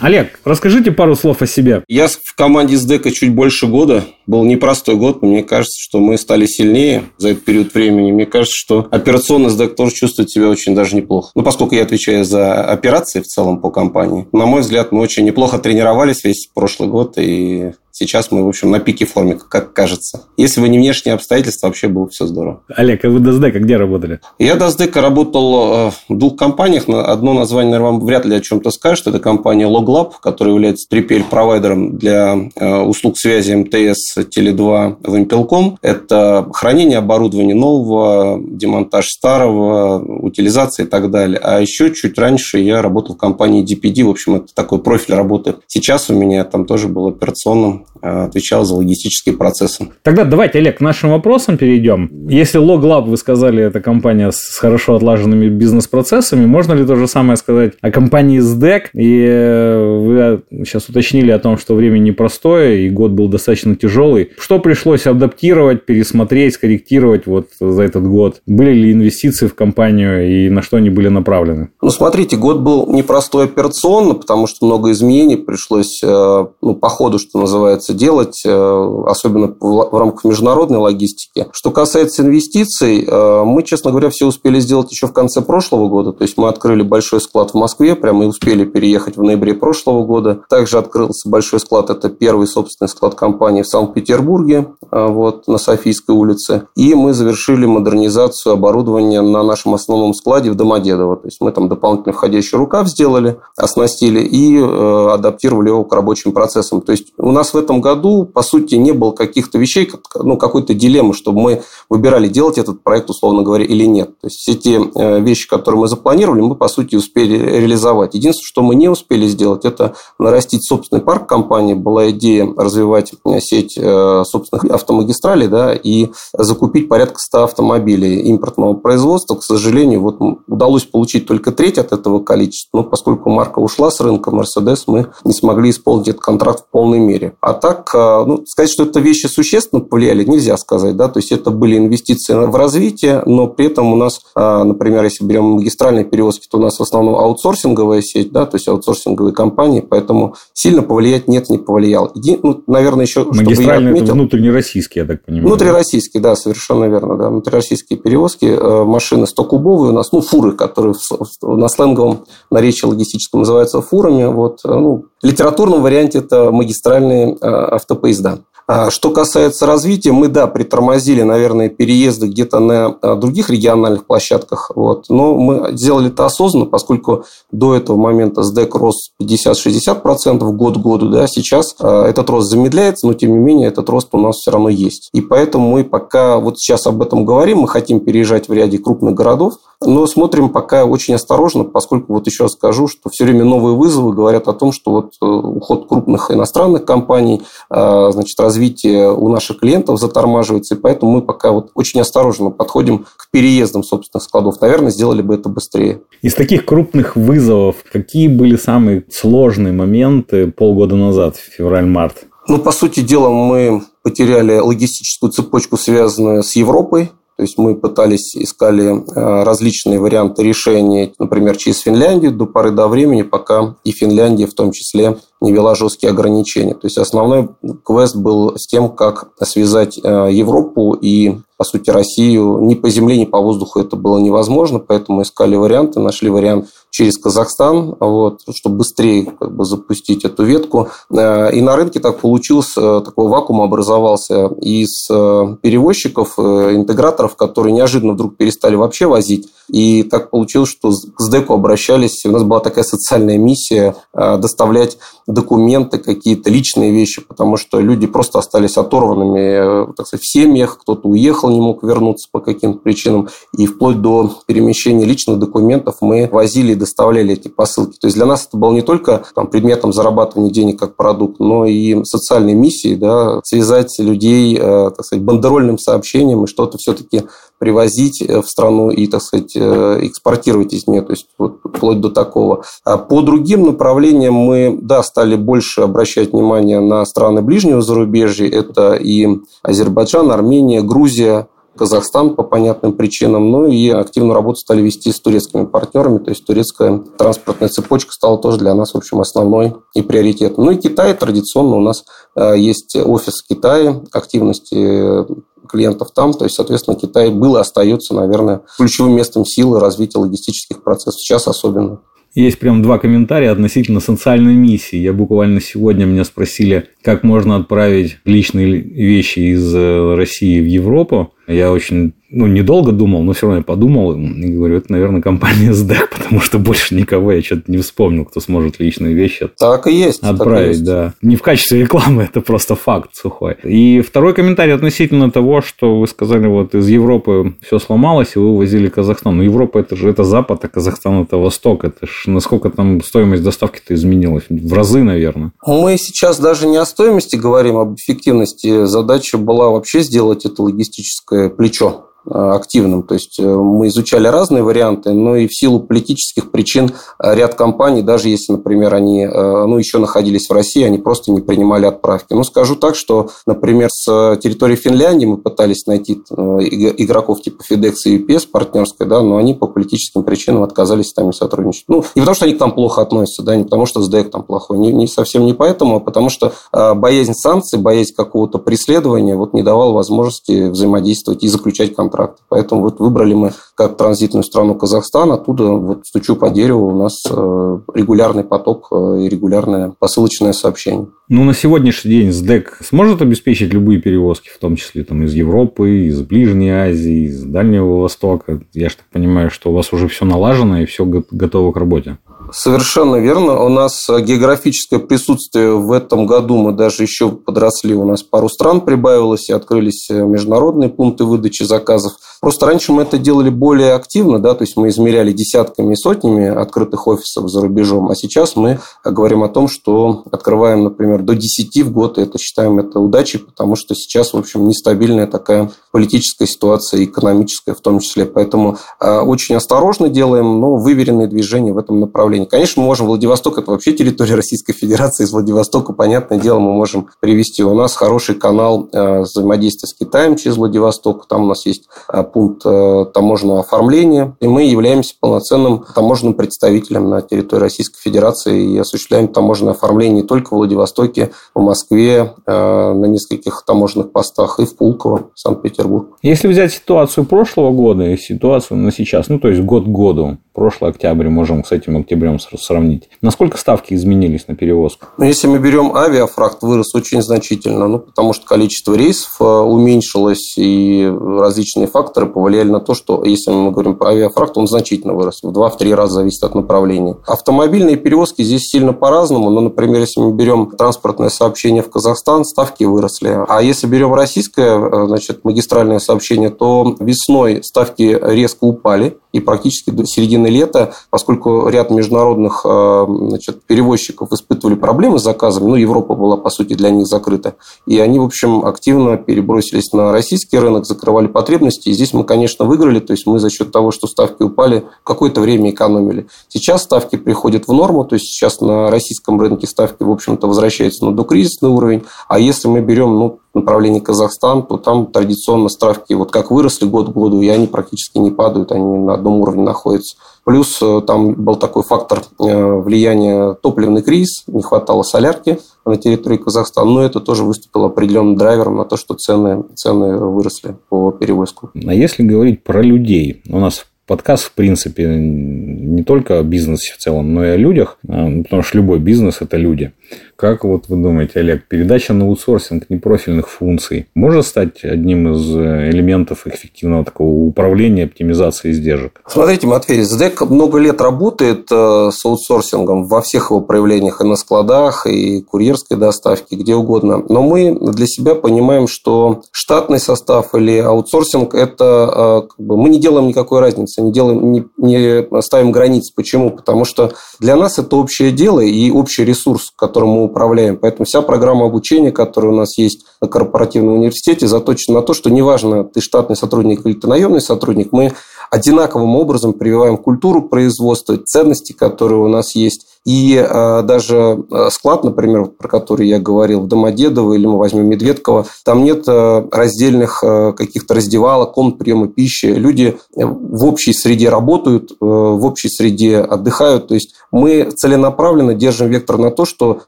Олег, расскажите пару слов о себе. Я в команде СДЭКа чуть больше года. Был непростой год, но мне кажется, что мы стали сильнее за этот период времени. Мне кажется, что операционный СДЭК тоже чувствует себя очень даже неплохо. Ну, поскольку я отвечаю за операции в целом по компании, на мой взгляд, мы очень неплохо тренировались весь прошлый год, и Сейчас мы, в общем, на пике формы, как кажется. Если бы не внешние обстоятельства, вообще было все здорово. Олег, а вы до СДЭКа где работали? Я до СДЭКа работал э, в двух компаниях. Одно название, наверное, вам вряд ли о чем-то скажет. Это компания LogLab, которая является 3PL-провайдером для э, услуг связи МТС Теле2 в Импелком. Это хранение оборудования нового, демонтаж старого, утилизация и так далее. А еще чуть раньше я работал в компании DPD. В общем, это такой профиль работы. Сейчас у меня там тоже был операционным отвечал за логистические процессы. Тогда давайте, Олег, к нашим вопросам перейдем. Если LogLab, вы сказали, это компания с хорошо отлаженными бизнес-процессами, можно ли то же самое сказать о компании SDEC? И э, вы сейчас уточнили о том, что время непростое, и год был достаточно тяжелый. Что пришлось адаптировать, пересмотреть, скорректировать вот за этот год? Были ли инвестиции в компанию и на что они были направлены? Ну, смотрите, год был непростой операционно, потому что много изменений пришлось э, ну, по ходу, что называется, называется, делать, э, особенно в рамках международной логистики. Что касается инвестиций, э, мы, честно говоря, все успели сделать еще в конце прошлого года. То есть мы открыли большой склад в Москве, прямо и успели переехать в ноябре прошлого года. Также открылся большой склад, это первый собственный склад компании в Санкт-Петербурге, э, вот, на Софийской улице. И мы завершили модернизацию оборудования на нашем основном складе в Домодедово. То есть мы там дополнительно входящий рукав сделали, оснастили и адаптировали его к рабочим процессам. То есть у нас в этом году, по сути, не было каких-то вещей, ну, какой-то дилеммы, чтобы мы выбирали, делать этот проект, условно говоря, или нет. То есть, все те э, вещи, которые мы запланировали, мы, по сути, успели реализовать. Единственное, что мы не успели сделать, это нарастить собственный парк компании. Была идея развивать э, сеть э, собственных автомагистралей да, и закупить порядка 100 автомобилей импортного производства. К сожалению, вот удалось получить только треть от этого количества, но поскольку марка ушла с рынка Mercedes, мы не смогли исполнить этот контракт в полной мере. А так, э, ну, сказать, что это вещи существенно повлияли, нельзя сказать. Да? То есть это были инвестиции в развитие, но при этом у нас, э, например, если берем магистральные перевозки, то у нас в основном аутсорсинговая сеть, да, то есть аутсорсинговые компании, поэтому сильно повлиять нет, не повлиял. Иди, ну, наверное, еще, Магистральные отметил, это внутреннероссийские, я так понимаю. Внутрироссийские, да, совершенно верно. Да. Внутрироссийские перевозки, машины 100-кубовые у нас, ну, фуры, которые на сленговом наречии логистическом называются фурами. Вот, ну, в литературном варианте это магистральные автопоезда. А что касается развития, мы, да, притормозили, наверное, переезды где-то на а, других региональных площадках, вот, но мы сделали это осознанно, поскольку до этого момента СДЭК рос 50-60% год к году, да, сейчас а, этот рост замедляется, но, тем не менее, этот рост у нас все равно есть. И поэтому мы пока вот сейчас об этом говорим, мы хотим переезжать в ряде крупных городов, но смотрим пока очень осторожно, поскольку вот еще скажу, что все время новые вызовы говорят о том, что вот э, уход крупных иностранных компаний, значит, развитие развитие у наших клиентов затормаживается, и поэтому мы пока вот очень осторожно подходим к переездам собственных складов. Наверное, сделали бы это быстрее. Из таких крупных вызовов, какие были самые сложные моменты полгода назад, февраль-март? Ну, по сути дела, мы потеряли логистическую цепочку, связанную с Европой. То есть мы пытались, искали э, различные варианты решения, например, через Финляндию до поры до времени, пока и Финляндия в том числе не вела жесткие ограничения. То есть основной квест был с тем, как связать э, Европу и, по сути, Россию ни по земле, ни по воздуху это было невозможно, поэтому искали варианты, нашли вариант через Казахстан, вот, чтобы быстрее как бы, запустить эту ветку. Э, и на рынке так получилось, э, такой вакуум образовался из перевозчиков, интеграторов, которые неожиданно вдруг перестали вообще возить. И так получилось, что к СДЭКу обращались, у нас была такая социальная миссия доставлять документы, какие-то личные вещи, потому что люди просто остались оторванными э, так сказать, в семьях, кто-то уехал, не мог вернуться по каким-то причинам, и вплоть до перемещения личных документов мы возили и доставляли эти посылки. То есть для нас это было не только там, предметом зарабатывания денег как продукт, но и социальной миссией, да, связать людей, э, так сказать, бандерольным сообщением и что-то все-таки привозить э, в страну и, так сказать, экспортировать из нее, то есть вот, вплоть до такого. А по другим направлениям мы, да, стали больше обращать внимание на страны ближнего зарубежья. Это и Азербайджан, Армения, Грузия, Казахстан по понятным причинам, ну и активную работу стали вести с турецкими партнерами, то есть турецкая транспортная цепочка стала тоже для нас, в общем, основной и приоритетной. Ну и Китай традиционно у нас э, есть офис в Китае, активности клиентов там. То есть, соответственно, Китай был и остается, наверное, ключевым местом силы развития логистических процессов. Сейчас особенно. Есть прям два комментария относительно социальной миссии. Я буквально сегодня меня спросили, как можно отправить личные вещи из э, России в Европу. Я очень ну, недолго думал, но все равно я подумал и говорю, это, наверное, компания SDEC, потому что больше никого я что-то не вспомнил, кто сможет личные вещи так и есть, отправить. Так и есть. Да. Не в качестве рекламы, это просто факт сухой. И второй комментарий относительно того, что вы сказали, вот из Европы все сломалось, и вы возили Казахстан. Но Европа это же это Запад, а Казахстан это Восток. Это ж насколько там стоимость доставки-то изменилась? В разы, наверное. Мы сейчас даже не о стоимости говорим, об эффективности. Задача была вообще сделать это логистическое плечо. Э, активным. То есть э, мы изучали разные варианты, но и в силу политических причин э, ряд компаний, даже если, например, они ну, еще находились в России, они просто не принимали отправки. Ну, скажу так, что, например, с территории Финляндии мы пытались найти игроков типа FedEx и UPS партнерской, да, но они по политическим причинам отказались с нами сотрудничать. Ну, не потому, что они к нам плохо относятся, да, не потому, что СДЭК там плохой, не, не совсем не поэтому, а потому что боязнь санкций, боязнь какого-то преследования вот не давала возможности взаимодействовать и заключать контракт контракты. Поэтому вот выбрали мы как транзитную страну Казахстан, оттуда вот стучу по дереву, у нас э, регулярный поток э, и регулярное посылочное сообщение. Ну, на сегодняшний день СДЭК сможет обеспечить любые перевозки, в том числе там, из Европы, из Ближней Азии, из Дальнего Востока. Я же так понимаю, что у вас уже все налажено и все готово к работе. Совершенно верно. У нас географическое присутствие в этом году мы даже еще подросли. У нас пару стран прибавилось и открылись международные пункты выдачи заказов. Просто раньше мы это делали более активно, да, то есть мы измеряли десятками и сотнями открытых офисов за рубежом, а сейчас мы говорим о том, что открываем, например, до 10 в год, и это считаем это удачей, потому что сейчас, в общем, нестабильная такая политическая ситуация, экономическая в том числе. Поэтому э, очень осторожно делаем, но выверенные движения в этом направлении. Конечно, мы можем Владивосток, это вообще территория Российской Федерации, из Владивостока, понятное дело, мы можем привести. У нас хороший канал э, взаимодействия с Китаем через Владивосток, там у нас есть э, пункт э, таможенного оформления, и мы являемся полноценным таможенным представителем на территории Российской Федерации и осуществляем таможенное оформление не только в Владивостоке, в Москве, э, на нескольких таможенных постах и в Пулково, Санкт-Петербург. Если взять ситуацию прошлого года и ситуацию на сейчас, ну, то есть год к году, прошлый октябрь можем с этим октябрем сравнить. Насколько ставки изменились на перевозку? Ну, если мы берем авиафракт, вырос очень значительно, ну, потому что количество рейсов э, уменьшилось, и различные факторы повлияли на то, что, если мы говорим про авиафракт, он значительно вырос, в 2-3 раза зависит от направления. Автомобильные перевозки здесь сильно по-разному, но, например, если мы берем транспортное сообщение в Казахстан, ставки выросли. А если берем российское, э, значит, магистральное сообщение, то весной ставки резко упали, и практически до середины лета, поскольку ряд международных э, значит, перевозчиков испытывали проблемы с заказами, ну, Европа была, по сути, для них закрыта, и они, в общем, активно перебросились на российский рынок, закрывали потребности, и здесь мы, конечно, выиграли, то есть мы за счет того, что ставки упали, какое-то время экономили. Сейчас ставки приходят в норму, то есть сейчас на российском рынке ставки, в общем-то, возвращаются на докризисный уровень, а если мы берем, ну, направлении Казахстан, то там традиционно ставки вот как выросли год к году, и они практически не падают, они на одном уровне находятся. Плюс э, там был такой фактор э, влияния топливный кризис, не хватало солярки на территории Казахстана, но это тоже выступило определенным драйвером на то, что цены, цены выросли по перевозку. А если говорить про людей, у нас подкаст, в принципе, не только о бизнесе в целом, но и о людях, а, потому что любой бизнес – это люди. Как вот вы думаете, Олег, передача на аутсорсинг непрофильных функций может стать одним из э, элементов эффективного такого управления, оптимизации издержек? Смотрите, Матвей, СДЭК много лет работает э, с аутсорсингом во всех его проявлениях, и на складах, и курьерской доставке, где угодно. Но мы для себя понимаем, что штатный состав или аутсорсинг – это э, как бы, мы не делаем никакой разницы, не, делаем, не, не ставим границ. Почему? Потому что для нас это общее дело и общий ресурс, которым мы управляем. Поэтому вся программа обучения, которая у нас есть на корпоративном университете, заточена на то, что неважно, ты штатный сотрудник или ты наемный сотрудник, мы одинаковым образом прививаем культуру производства, ценности, которые у нас есть. И э, даже э, склад, например, про который я говорил, в Домодедово или мы возьмем Медведково, там нет э, раздельных каких-то раздевалок, комнат приема пищи. Люди в общей среде работают, в общей среде отдыхают. То есть мы целенаправленно держим вектор на то, что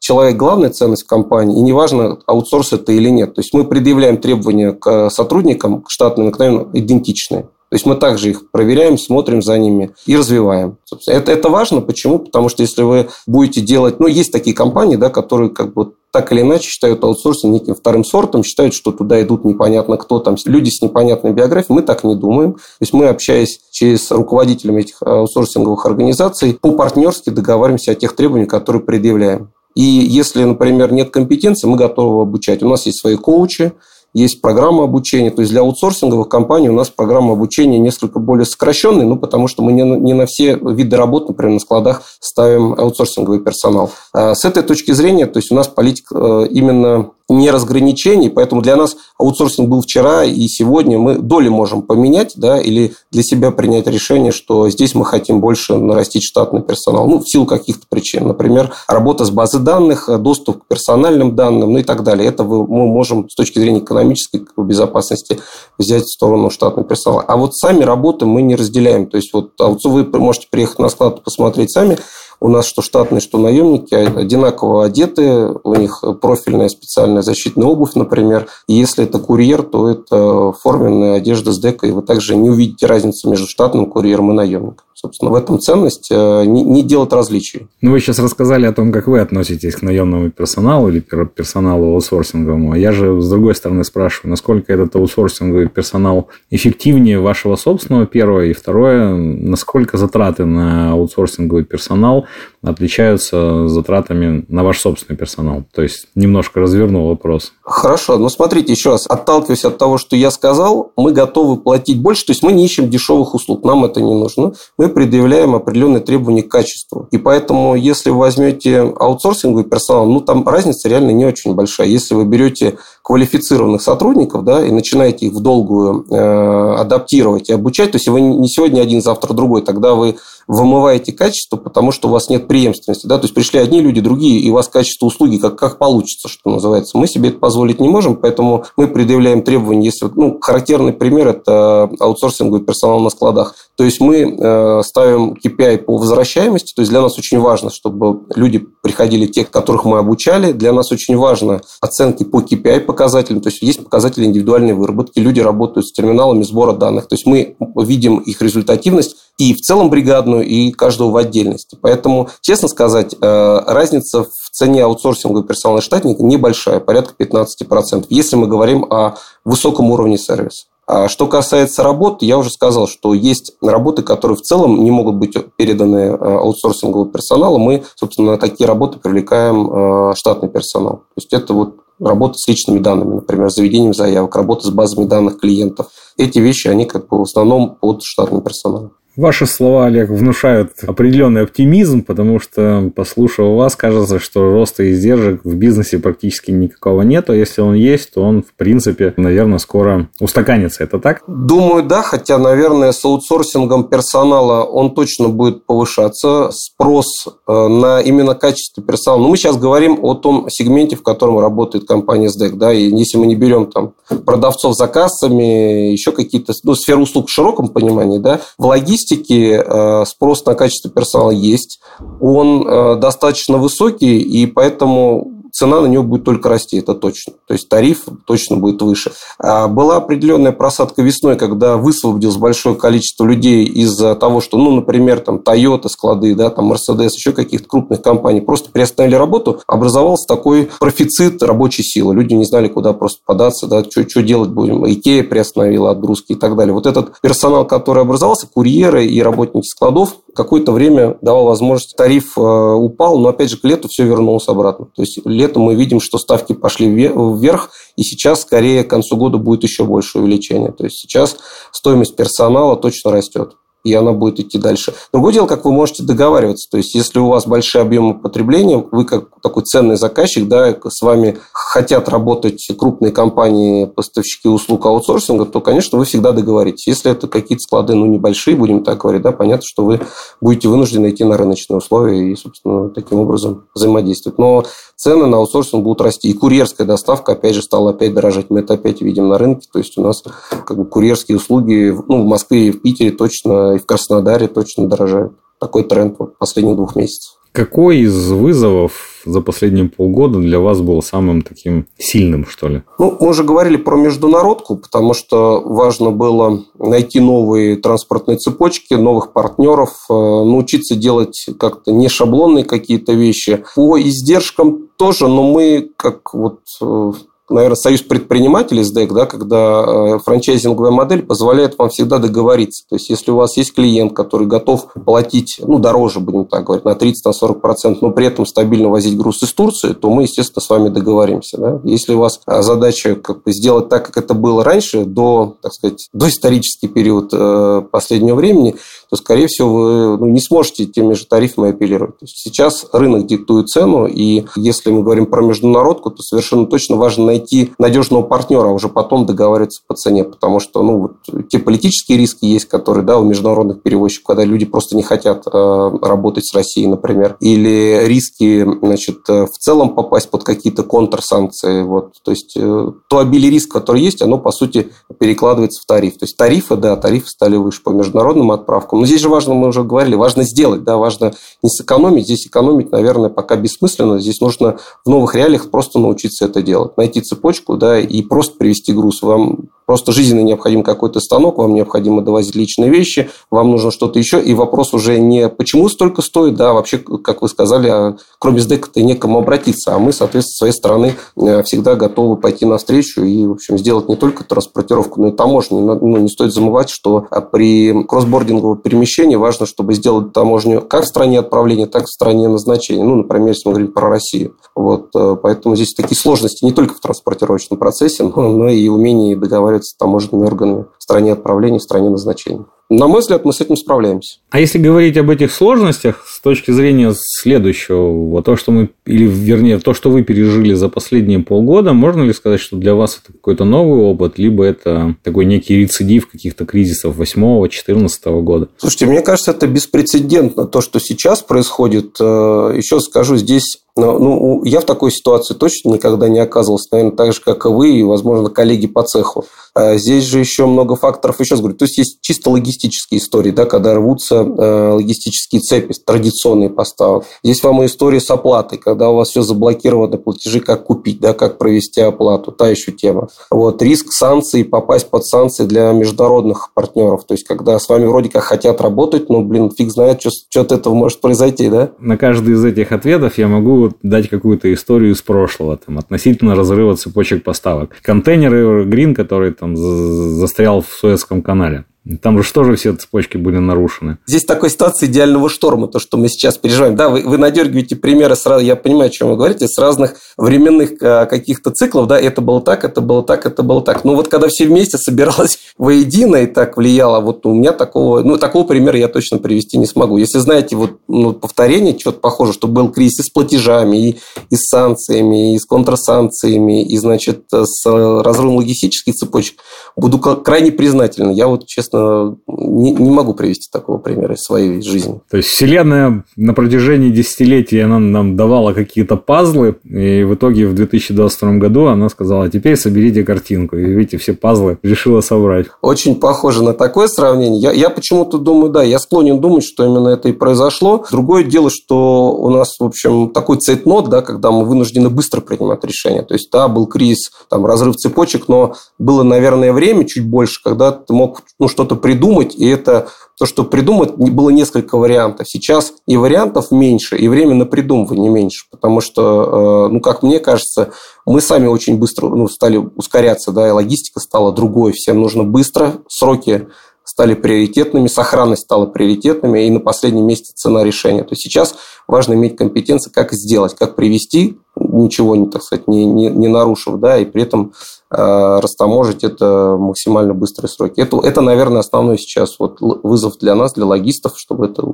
человек – главная ценность компании, и неважно, аутсорс это или нет. То есть мы предъявляем требования к сотрудникам, к штатным, наверное, идентичные. То есть мы также их проверяем, смотрим за ними и развиваем. Это, это важно. Почему? Потому что если вы будете делать... Ну, есть такие компании, да, которые как бы так или иначе считают аутсорсинг неким вторым сортом, считают, что туда идут непонятно кто там, люди с непонятной биографией. Мы так не думаем. То есть мы, общаясь через руководителями этих аутсорсинговых организаций, по-партнерски договариваемся о тех требованиях, которые предъявляем. И если, например, нет компетенции, мы готовы обучать. У нас есть свои коучи, есть программа обучения. То есть для аутсорсинговых компаний у нас программа обучения несколько более сокращенная, ну, потому что мы не не на все виды работ, например, на складах ставим аутсорсинговый персонал. А с этой точки зрения, то есть у нас политика э, именно не разграничений, поэтому для нас аутсорсинг был вчера и сегодня. Мы доли можем поменять, да, или для себя принять решение, что здесь мы хотим больше нарастить штатный персонал, ну, в силу каких-то причин. Например, работа с базой данных, доступ к персональным данным, ну и так далее. Это мы можем с точки зрения экономической безопасности взять в сторону штатного персонала. А вот сами работы мы не разделяем. То есть, вот вы можете приехать на склад и посмотреть сами, у нас что штатные, что наемники одинаково одеты, у них профильная специальная защитная обувь, например. Если это курьер, то это форменная одежда с декой. Вы также не увидите разницы между штатным курьером и наемником. Собственно, в этом ценность э, не, не делать различий. Ну, вы сейчас рассказали о том, как вы относитесь к наемному персоналу или персоналу аутсорсинговому. А я же, с другой стороны, спрашиваю, насколько этот аутсорсинговый персонал эффективнее вашего собственного, первое, и второе, насколько затраты на аутсорсинговый персонал отличаются затратами на ваш собственный персонал? То есть, немножко развернул вопрос. Хорошо, ну смотрите еще раз, отталкиваясь от того, что я сказал, мы готовы платить больше, то есть мы не ищем дешевых услуг, нам это не нужно. Мы предъявляем определенные требования к качеству. И поэтому, если вы возьмете аутсорсинговый персонал, ну там разница реально не очень большая. Если вы берете квалифицированных сотрудников, да, и начинаете их в долгую э, адаптировать и обучать, то есть вы не сегодня один, завтра другой, тогда вы вымываете качество, потому что у вас нет преемственности. Да? То есть пришли одни люди, другие, и у вас качество услуги как, как получится, что называется. Мы себе это позволить не можем, поэтому мы предъявляем требования. Если, ну, характерный пример – это аутсорсинговый персонал на складах. То есть мы э, ставим KPI по возвращаемости, то есть для нас очень важно, чтобы люди приходили те, которых мы обучали. Для нас очень важно оценки по KPI показателям, то есть есть показатели индивидуальной выработки, люди работают с терминалами сбора данных, то есть мы видим их результативность и в целом бригадную, и каждого в отдельности. Поэтому, честно сказать, э, разница в цене аутсорсингового персонала штатника небольшая, порядка 15%, если мы говорим о высоком уровне сервиса. А что касается работ, я уже сказал, что есть работы, которые в целом не могут быть переданы э, аутсорсинговому персоналу. Мы, собственно, на такие работы привлекаем э, штатный персонал. То есть это вот работа с личными данными, например, заведением заявок, работа с базами данных клиентов. Эти вещи, они как бы в основном под штатным персоналом. Ваши слова, Олег, внушают определенный оптимизм, потому что, послушав вас, кажется, что роста издержек в бизнесе практически никакого нет, а если он есть, то он, в принципе, наверное, скоро устаканится. Это так? Думаю, да, хотя, наверное, с аутсорсингом персонала он точно будет повышаться. Спрос э, на именно качество персонала. Но мы сейчас говорим о том сегменте, в котором работает компания SDEC. Да, и если мы не берем там продавцов за кассами, еще какие-то ну, сферы услуг в широком понимании, да, в логистике логистике э, спрос на качество персонала есть. Он э, достаточно высокий, и поэтому цена на него будет только расти, это точно. То есть тариф точно будет выше. А была определенная просадка весной, когда высвободилось большое количество людей из-за того, что, ну, например, там Toyota склады, да, там Mercedes, еще каких-то крупных компаний просто приостановили работу, образовался такой профицит рабочей силы. Люди не знали, куда просто податься, да, что, что делать будем. Икея приостановила отгрузки и так далее. Вот этот персонал, который образовался, курьеры и работники складов, какое-то время давал возможность, тариф э, упал, но опять же к лету все вернулось обратно. То есть летом мы видим, что ставки пошли вверх, и сейчас скорее к концу года будет еще больше увеличение. То есть сейчас стоимость персонала точно растет и она будет идти дальше. Другое дело, как вы можете договариваться. То есть, если у вас большие объемы потребления, вы как такой ценный заказчик, да, с вами хотят работать крупные компании, поставщики услуг аутсорсинга, то, конечно, вы всегда договоритесь. Если это какие-то склады, ну, небольшие, будем так говорить, да, понятно, что вы будете вынуждены идти на рыночные условия и, собственно, таким образом взаимодействовать. Но цены на аутсорсинг будут расти. И курьерская доставка, опять же, стала опять дорожать. Мы это опять видим на рынке. То есть, у нас как бы курьерские услуги ну, в Москве и в Питере точно и в Краснодаре точно дорожают. Такой тренд вот последних двух месяцев. Какой из вызовов за последние полгода для вас был самым таким сильным, что ли? Ну, мы уже говорили про международку, потому что важно было найти новые транспортные цепочки, новых партнеров, э, научиться делать как-то не шаблонные какие-то вещи. По издержкам тоже, но мы как вот э, наверное, союз предпринимателей СДЭК, да, когда э, франчайзинговая модель позволяет вам всегда договориться. То есть, если у вас есть клиент, который готов платить, ну, дороже, будем так говорить, на 30-40%, но при этом стабильно возить груз из Турции, то мы, естественно, с вами договоримся. Да? Если у вас э, задача как бы сделать так, как это было раньше, до, так сказать, до исторический период э, последнего времени, то, скорее всего, вы ну, не сможете теми же тарифами апеллировать. То есть, сейчас рынок диктует цену, и если мы говорим про международку, то совершенно точно важно найти надежного партнера, а уже потом договариваться по цене, потому что ну, вот, те политические риски есть, которые да, у международных перевозчиков, когда люди просто не хотят э, работать с Россией, например, или риски значит, э, в целом попасть под какие-то контрсанкции. Вот. То есть э, то обилие рисков, которое есть, оно по сути перекладывается в тариф. То есть тарифы, да, тарифы стали выше по международным отправкам. Но здесь же важно, мы уже говорили, важно сделать, да, важно не сэкономить. Здесь экономить, наверное, пока бессмысленно. Здесь нужно в новых реалиях просто научиться это делать. Найти цепочку, да, и просто привести груз. Вам просто жизненно необходим какой-то станок, вам необходимо довозить личные вещи, вам нужно что-то еще, и вопрос уже не почему столько стоит, да, вообще, как вы сказали, а кроме СДЭК-то некому обратиться, а мы, соответственно, с своей стороны э, всегда готовы пойти навстречу и, в общем, сделать не только транспортировку, но и таможню. Ну, не стоит забывать, что а, при кроссбординговом перемещении важно, чтобы сделать таможню как в стране отправления, так и в стране назначения. Ну, например, если мы говорим про Россию. Вот, э, поэтому здесь такие сложности не только в транспортировочном процессе, но и умение договариваться с таможенными органами в стране отправления, в стране назначения. На мой взгляд, мы с этим справляемся. А если говорить об этих сложностях с точки зрения следующего, то, что мы, или вернее, то, что вы пережили за последние полгода, можно ли сказать, что для вас это какой-то новый опыт, либо это такой некий рецидив каких-то кризисов 8-14 года? Слушайте, мне кажется, это беспрецедентно то, что сейчас происходит. Э, Еще скажу, здесь но, ну, я в такой ситуации точно никогда не оказывался, наверное, так же, как и вы, и, возможно, коллеги по цеху. А здесь же еще много факторов, еще раз говорю, то есть есть чисто логистические истории, да, когда рвутся э, логистические цепи, традиционные поставок. Здесь вам и история с оплатой, когда у вас все заблокировано, платежи, как купить, да, как провести оплату, та еще тема. Вот, риск санкций, попасть под санкции для международных партнеров, то есть когда с вами вроде как хотят работать, но, блин, фиг знает, что, что от этого может произойти, да? На каждый из этих ответов я могу дать какую-то историю из прошлого, там, относительно разрыва цепочек поставок. Контейнеры Green, который там застрял в Суэцком канале. Там же тоже все цепочки были нарушены. Здесь такой ситуация идеального шторма, то, что мы сейчас переживаем. Да, вы, вы надергиваете примеры, сразу, я понимаю, о чем вы говорите, с разных временных а, каких-то циклов, да, это было так, это было так, это было так. Но вот когда все вместе собиралось воедино и так влияло, вот у меня такого, ну, такого примера я точно привести не смогу. Если знаете, вот ну, повторение, что-то похоже, что был кризис и с платежами, и, и с санкциями, и с контрсанкциями, и, значит, с разрывом логистических цепочек, буду крайне признателен. Я вот, честно, не, не могу привести такого примера из своей жизни. То есть Вселенная на протяжении десятилетий она нам давала какие-то пазлы, и в итоге в 2022 году она сказала, теперь соберите картинку. И видите, все пазлы решила собрать. Очень похоже на такое сравнение. Я, я почему-то думаю, да, я склонен думать, что именно это и произошло. Другое дело, что у нас, в общем, такой цейтнот, да, когда мы вынуждены быстро принимать решения. То есть, да, был кризис, там, разрыв цепочек, но было, наверное, время чуть больше, когда ты мог ну, что что-то придумать, и это то, что придумать, было несколько вариантов. Сейчас и вариантов меньше, и время на придумывание меньше, потому что, э, ну, как мне кажется, мы сами очень быстро ну, стали ускоряться, да, и логистика стала другой, всем нужно быстро, сроки стали приоритетными, сохранность стала приоритетными, и на последнем месте цена решения. То есть сейчас важно иметь компетенции, как сделать, как привести, ничего, не, так сказать, не, не, не нарушив, да, и при этом растаможить это максимально быстрые сроки. Это, это, наверное, основной сейчас вот вызов для нас, для логистов, чтобы это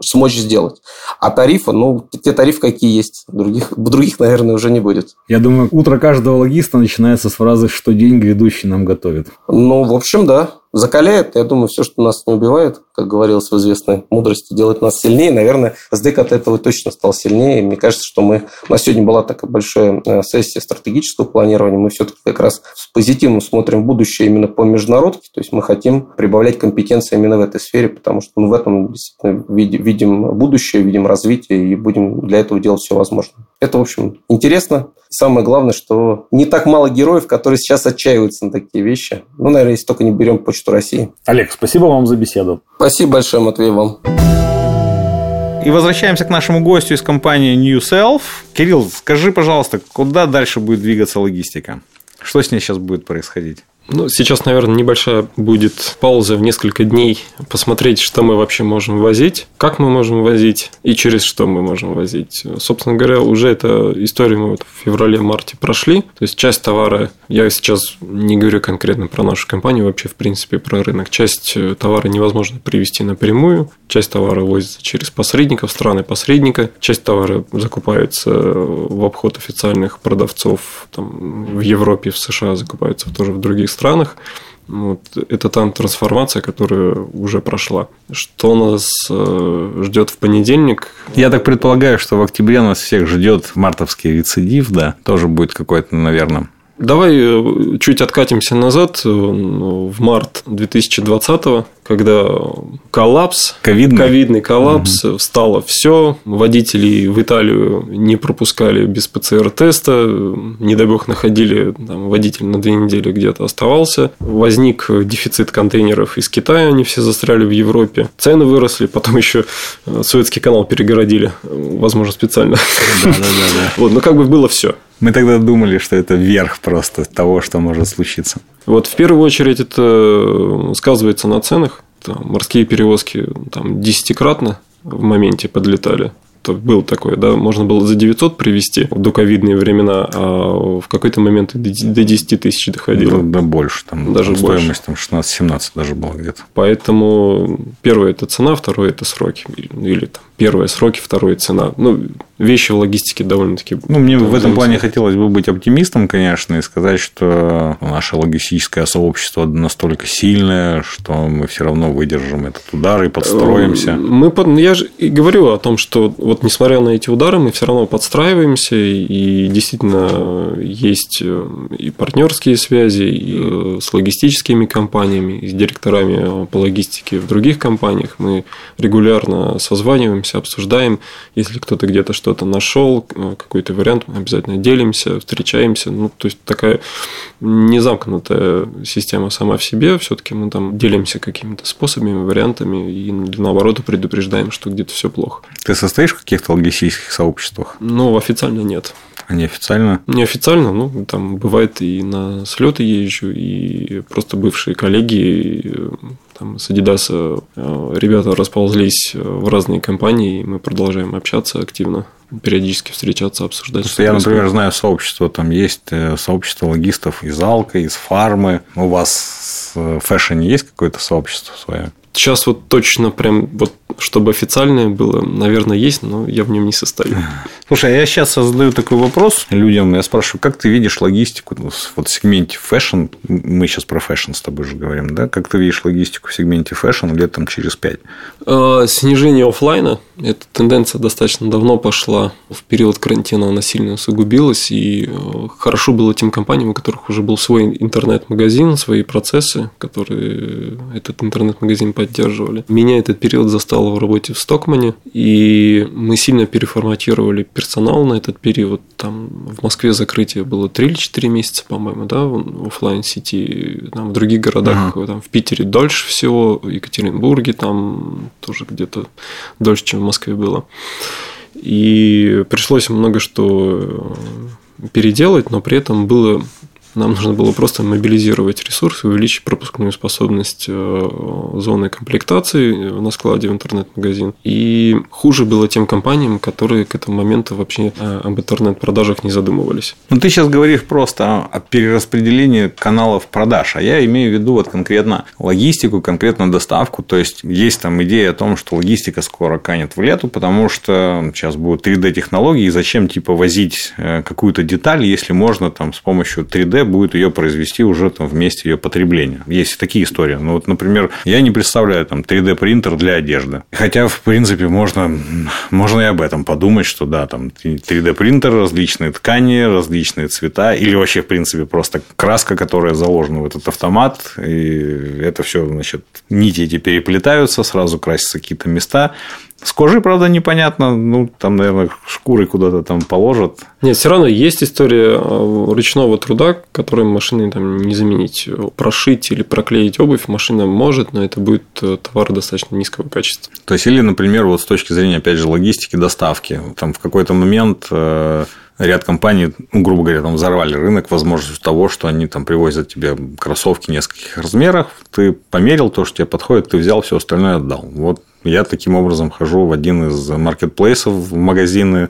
смочь сделать. А тарифы, ну, те тарифы, какие есть, других, других, наверное, уже не будет. Я думаю, утро каждого логиста начинается с фразы, что день грядущий нам готовит. Ну, в общем, да закаляет. Я думаю, все, что нас не убивает, как говорилось в известной мудрости, делает нас сильнее. Наверное, СДЭК от этого точно стал сильнее. Мне кажется, что мы... У нас сегодня была такая большая э, сессия стратегического планирования. Мы все-таки как раз с позитивом смотрим будущее именно по международке. То есть мы хотим прибавлять компетенции именно в этой сфере, потому что мы в этом действительно видим будущее, видим развитие и будем для этого делать все возможное. Это, в общем, интересно. Самое главное, что не так мало героев, которые сейчас отчаиваются на такие вещи. Ну, наверное, если только не берем Почту России. Олег, спасибо вам за беседу. Спасибо большое, Матвей, вам. И возвращаемся к нашему гостю из компании New Self. Кирилл, скажи, пожалуйста, куда дальше будет двигаться логистика? Что с ней сейчас будет происходить? Ну, сейчас, наверное, небольшая будет пауза в несколько дней, посмотреть, что мы вообще можем возить, как мы можем возить и через что мы можем возить. Собственно говоря, уже эта история мы вот в феврале-марте прошли. То есть, часть товара, я сейчас не говорю конкретно про нашу компанию, вообще, в принципе, про рынок. Часть э, товара невозможно привезти напрямую, часть товара возится через посредников, страны посредника, часть товара закупается в обход официальных продавцов там, в Европе, в США закупается тоже в других странах. Вот, это там трансформация, которая уже прошла. Что нас э, ждет в понедельник? Я так предполагаю, что в октябре нас всех ждет мартовский рецидив, да, тоже будет какой-то, наверное. Давай э, чуть откатимся назад. Э, в март 2020 когда коллапс, ковидный, ковидный коллапс, угу. встало все, водителей в Италию не пропускали без ПЦР-теста, не дай бог находили, там, водитель на две недели где-то оставался, возник дефицит контейнеров из Китая, они все застряли в Европе, цены выросли, потом еще Суэцкий канал перегородили, возможно, специально. Да, да, да. Вот, но как бы было все. Мы тогда думали, что это верх просто того, что может случиться. Вот в первую очередь это сказывается на ценах. Там, морские перевозки там десятикратно в моменте подлетали был такой, да, можно было за 900 привезти в доковидные времена, а в какой-то момент до 10 тысяч доходило. Да, да больше, там даже стоимость там 16-17 даже была где-то. Поэтому первое – это цена, второе – это сроки. Или там, первое – сроки, второе – цена. Ну, вещи в логистике довольно-таки... Ну, мне в этом плане хотелось бы быть оптимистом, конечно, и сказать, что наше логистическое сообщество настолько сильное, что мы все равно выдержим этот удар и подстроимся. Мы, я же и говорю о том, что вот несмотря на эти удары, мы все равно подстраиваемся, и действительно есть э, и партнерские связи и э, с логистическими компаниями, и с директорами по логистике в других компаниях. Мы регулярно созваниваемся, обсуждаем, если кто-то где-то что-то нашел, э, какой-то вариант, мы обязательно делимся, встречаемся. Ну, то есть такая незамкнутая система сама в себе. Все-таки мы там делимся какими-то способами, вариантами и наоборот предупреждаем, что где-то все плохо. Ты состоишь каких-то логистических сообществах? Ну, официально нет. А неофициально? Неофициально, ну, там бывает и на слеты езжу, и просто бывшие коллеги там, с Adidas э, ребята расползлись в разные компании, и мы продолжаем общаться активно, периодически встречаться, обсуждать. Что я, например, знаю сообщество, там есть э, сообщество логистов из Алка, из Фармы. У вас в фэшне есть какое-то сообщество свое? Сейчас вот точно прям вот чтобы официальное было, наверное, есть, но я в нем не состою. Слушай, а я сейчас задаю такой вопрос людям. Я спрашиваю, как ты видишь логистику вот в сегменте фэшн? Мы сейчас про фэшн с тобой же говорим, да? Как ты видишь логистику в сегменте фэшн лет там через пять? А, снижение офлайна. Эта тенденция достаточно давно пошла. В период карантина она сильно усугубилась. И э, хорошо было тем компаниям, у которых уже был свой интернет-магазин, свои процессы, которые этот интернет-магазин поддерживали. Меня этот период застал в работе в Стокмане, и мы сильно переформатировали персонал на этот период. Там в Москве закрытие было 3 или 4 месяца, по-моему, да, в офлайн сети Там в других городах, uh-huh. там в Питере дольше всего, в Екатеринбурге там тоже где-то дольше, чем в Москве было. И пришлось много что переделать, но при этом было нам нужно было просто мобилизировать ресурсы, увеличить пропускную способность э, зоны комплектации на складе в интернет-магазин. И хуже было тем компаниям, которые к этому моменту вообще э, об интернет-продажах не задумывались. Ну, ты сейчас говоришь просто о перераспределении каналов продаж, а я имею в виду вот конкретно логистику, конкретно доставку. То есть, есть там идея о том, что логистика скоро канет в лету, потому что сейчас будут 3D-технологии, и зачем типа возить э, какую-то деталь, если можно там с помощью 3D будет ее произвести уже там в месте ее потребления. Есть такие истории. Ну, вот, например, я не представляю там 3D принтер для одежды. Хотя, в принципе, можно, можно и об этом подумать, что да, там 3D принтер, различные ткани, различные цвета, или вообще, в принципе, просто краска, которая заложена в этот автомат, и это все, значит, нити эти переплетаются, сразу красятся какие-то места, с кожей, правда, непонятно. Ну, там, наверное, шкуры куда-то там положат. Нет, все равно есть история э, ручного труда, который машиной там не заменить. Прошить или проклеить обувь машина может, но это будет э, товар достаточно низкого качества. То есть, или, например, вот с точки зрения, опять же, логистики, доставки. Там в какой-то момент э, ряд компаний, ну, грубо говоря, там взорвали рынок возможностью того, что они там привозят тебе кроссовки нескольких размерах, ты померил то, что тебе подходит, ты взял, все остальное отдал. Вот я таким образом хожу в один из маркетплейсов, в магазины,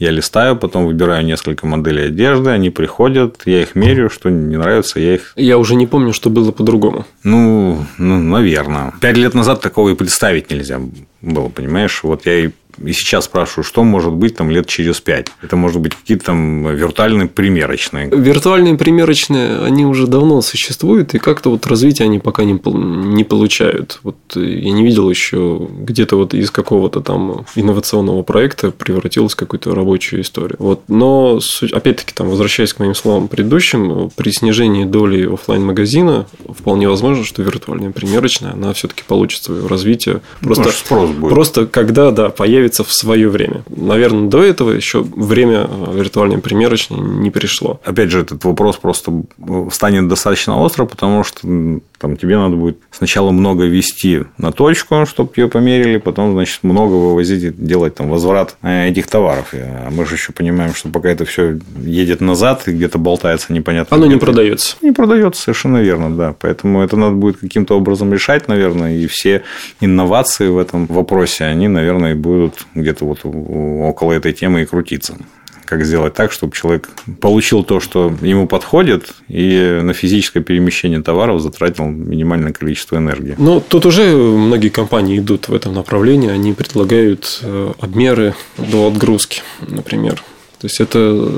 я листаю, потом выбираю несколько моделей одежды, они приходят, я их меряю, что не нравится, я их... Я уже не помню, что было по-другому. Ну, ну, наверное. Пять лет назад такого и представить нельзя было, понимаешь? Вот я и и сейчас спрашиваю, что может быть там лет через пять? Это может быть какие-то там виртуальные примерочные. Виртуальные примерочные, они уже давно существуют, и как-то вот развития они пока не, не получают. Вот я не видел еще где-то вот из какого-то там инновационного проекта превратилось в какую-то рабочую историю. Вот. Но, опять-таки, там, возвращаясь к моим словам предыдущим, при снижении доли офлайн магазина вполне возможно, что виртуальная примерочная, она все-таки получит свое развитие. Просто, Может, спрос будет. просто когда да, появится в свое время. Наверное, до этого еще время э, виртуальной примерочной не пришло. Опять же, этот вопрос просто станет достаточно остро, потому что там тебе надо будет сначала много вести на точку, чтобы ее померили, потом, значит, много вывозить, делать там возврат э, этих товаров. А мы же еще понимаем, что пока это все едет назад и где-то болтается непонятно. Оно не продается. Не продается, совершенно верно, да. Поэтому это надо будет каким-то образом решать, наверное, и все инновации в этом вопросе, они, наверное, будут где-то вот около этой темы и крутиться как сделать так, чтобы человек получил то, что ему подходит, и на физическое перемещение товаров затратил минимальное количество энергии. Ну, тут уже многие компании идут в этом направлении, они предлагают э, обмеры до отгрузки, например. То есть это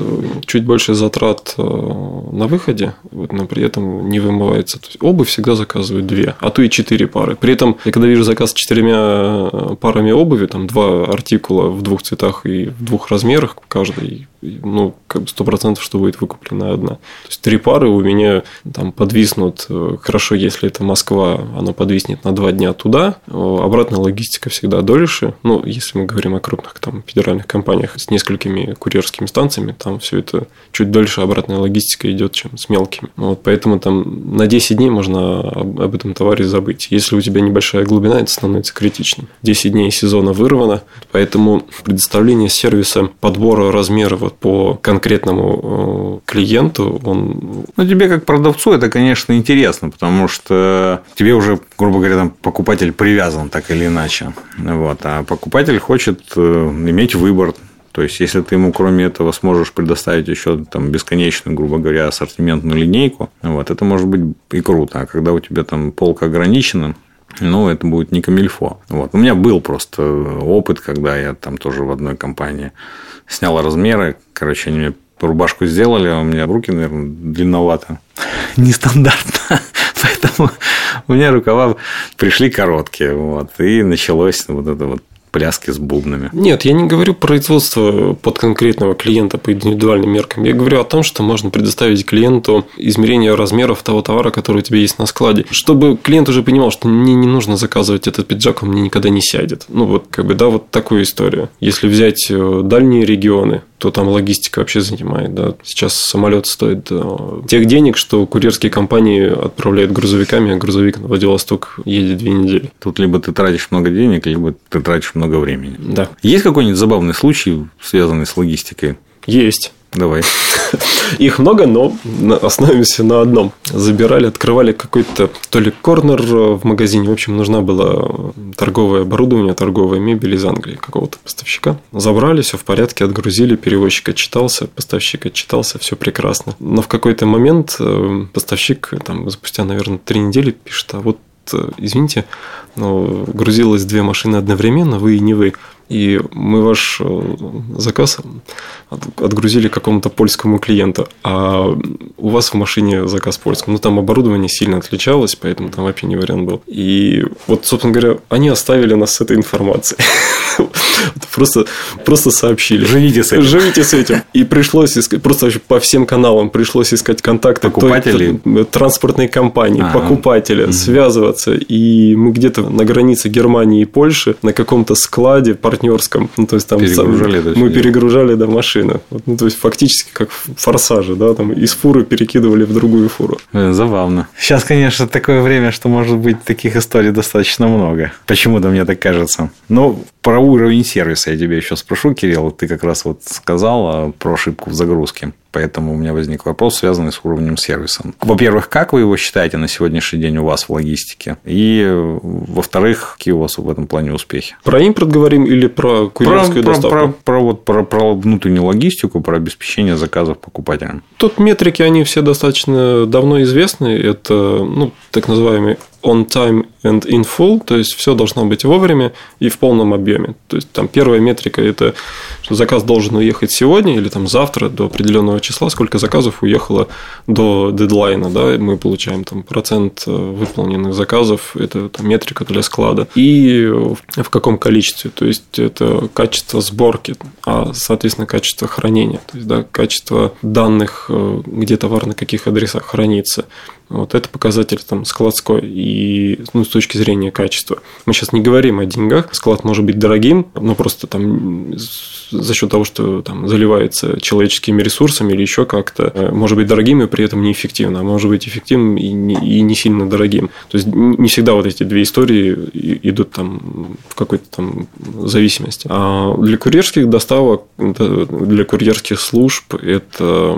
чуть больше затрат э, на выходе, вот, но при этом не вымывается. То есть обувь всегда заказывают две, а то и четыре пары. При этом я когда вижу заказ с четырьмя э, парами обуви, там два артикула в двух цветах и в двух размерах каждый, ну, как сто процентов, что будет выкуплена одна. То есть три пары у меня там подвиснут. Э, хорошо, если это Москва, она подвиснет на два дня туда. Обратная логистика всегда дольше. Ну, если мы говорим о крупных там федеральных компаниях с несколькими курьерскими станциями, там все это чуть дольше обратная логистика идет, чем с мелкими. Вот поэтому там на 10 дней можно об, об этом товаре забыть. Если у тебя небольшая глубина, это становится критичным. 10 дней сезона вырвано, поэтому предоставление сервиса подбора размера вот по конкретному э, клиенту, он... Ну, тебе как продавцу это, конечно, интересно, потому что тебе уже, грубо говоря, там покупатель привязан так или иначе. Вот. А покупатель хочет э, иметь выбор то есть, если ты ему кроме этого сможешь предоставить еще там бесконечную, грубо говоря, ассортиментную линейку, вот, это может быть и круто. А когда у тебя там полка ограничена, ну, это будет не камильфо. Вот. У меня был просто опыт, когда я там тоже в одной компании снял размеры. Короче, они мне рубашку сделали, а у меня руки, наверное, длинновато. Нестандартно. Поэтому у меня рукава пришли короткие. Вот, и началось вот это вот пляски с бубнами. Нет, я не говорю производство под конкретного клиента по индивидуальным меркам. Я говорю о том, что можно предоставить клиенту измерение размеров того товара, который у тебя есть на складе. Чтобы клиент уже понимал, что мне не нужно заказывать этот пиджак, он мне никогда не сядет. Ну, вот, как бы, да, вот такую историю. Если взять э, дальние регионы, то там логистика вообще занимает. Да. Сейчас самолет стоит да, тех денег, что курьерские компании отправляют грузовиками, а грузовик на Владивосток едет две недели. Тут либо ты тратишь много денег, либо ты тратишь много времени. Да. Есть какой-нибудь забавный случай, связанный с логистикой? Есть. Давай. Их много, но остановимся на одном. Забирали, открывали какой-то то ли корнер в магазине. В общем, нужна была торговое оборудование, торговая мебель из Англии какого-то поставщика. Забрали, все в порядке, отгрузили, перевозчик отчитался, поставщик отчитался, все прекрасно. Но в какой-то момент э, поставщик, там, спустя, наверное, три недели пишет, а вот э, извините, но грузилось две машины одновременно, вы и не вы. И мы ваш э, заказ отгрузили какому-то польскому клиенту, а у вас в машине заказ польскому. Ну, там оборудование сильно отличалось, поэтому там вообще не вариант был. И вот, собственно говоря, они оставили нас с этой информацией. Просто, просто сообщили. Живите с этим. Живите с этим. И пришлось искать, просто по всем каналам пришлось искать контакты. Покупателей? Транспортной компании, покупателя, связываться. И мы где-то на границе Германии и Польши на каком-то складе партнерском, ну, то есть там перегружали, сам, мы перегружали до машины. Ну, то есть фактически как форсажи, да, там из фуры перекидывали в другую фуру. Э, забавно. Сейчас, конечно, такое время, что может быть таких историй достаточно много. Почему-то мне так кажется. Но про уровень сервиса я тебя еще спрошу, Кирилл. Ты как раз вот сказал про ошибку в загрузке. Поэтому у меня возник вопрос, связанный с уровнем сервиса. Во-первых, как вы его считаете на сегодняшний день у вас в логистике? И, во-вторых, какие у вас в этом плане успехи? Про импорт говорим или про курьерскую про, доставку? Про, про, про, вот, про, про внутреннюю логистику, про обеспечение заказов покупателям. Тут метрики, они все достаточно давно известны. Это ну, так называемый on-time and in full, то есть все должно быть вовремя и в полном объеме. То есть там первая метрика это что заказ должен уехать сегодня или там завтра до определенного числа, сколько заказов уехало до дедлайна, да, мы получаем там процент э, выполненных заказов, это там, метрика для склада, и в каком количестве, то есть это качество сборки, а соответственно качество хранения, то есть да, качество данных, э, где товар на каких адресах хранится, вот это показатель там складской. И ну, точки зрения качества. Мы сейчас не говорим о деньгах. Склад может быть дорогим, но просто там за счет того, что там заливается человеческими ресурсами или еще как-то, э, может быть дорогим и при этом неэффективно, а может быть эффективным и не, и не сильно дорогим. То есть не всегда вот эти две истории идут там в какой-то там зависимости. А для курьерских доставок, для курьерских служб это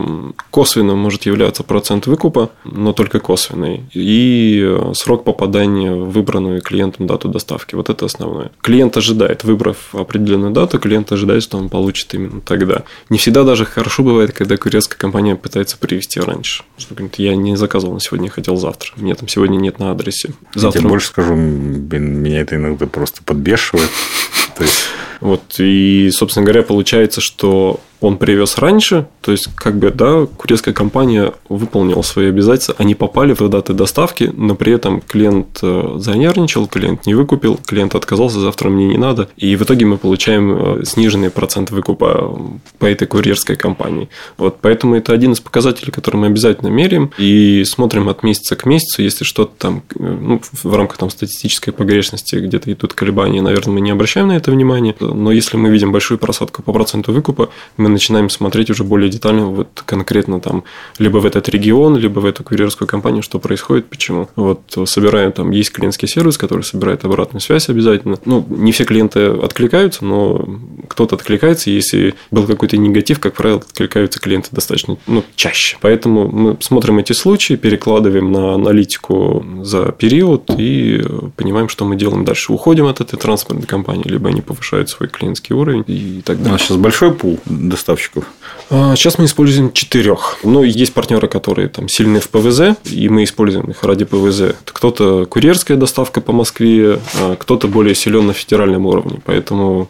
косвенно может являться процент выкупа, но только косвенный, и э, срок попадания выбранную клиентом дату доставки. Вот это основное. Клиент ожидает, выбрав определенную дату, клиент ожидает, что он получит именно тогда. Не всегда даже хорошо бывает, когда курьерская компания пытается привезти раньше. Что говорит, я не заказывал на сегодня, хотел завтра. Мне там сегодня нет на адресе. Завтра... Я тебе больше скажу, меня это иногда просто подбешивает. То есть... Вот, и, собственно говоря, получается, что он привез раньше, то есть, как бы, да, курьерская компания выполнила свои обязательства, они попали в даты доставки, но при этом клиент э, занервничал, клиент не выкупил, клиент отказался, завтра мне не надо, и в итоге мы получаем э, сниженный процент выкупа по этой курьерской компании. Вот, поэтому это один из показателей, который мы обязательно меряем и смотрим от месяца к месяцу, если что-то там, э, ну, в рамках там статистической погрешности где-то идут колебания, наверное, мы не обращаем на это внимание, но если мы видим большую просадку по проценту выкупа, мы начинаем смотреть уже более детально, вот конкретно там, либо в этот регион, либо в эту курьерскую компанию, что происходит, почему. Вот собираем, там есть клиентский сервис, который собирает обратную связь обязательно. Ну, не все клиенты откликаются, но кто-то откликается, если был какой-то негатив, как правило, откликаются клиенты достаточно ну, чаще. Поэтому мы смотрим эти случаи, перекладываем на аналитику за период и понимаем, что мы делаем дальше. Уходим от этой транспортной компании, либо они повышают свой клиентский уровень и так далее. У нас сейчас большой пул доставщиков? А, сейчас мы используем четырех. Но есть партнеры, которые там сильны в ПВЗ, и мы используем их ради ПВЗ. Кто-то курьерская доставка по Москве, а кто-то более силен на федеральном уровне. Поэтому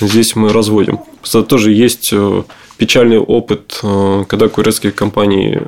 здесь мы разводим. Тоже есть э, печальный опыт, э, когда курьерские компании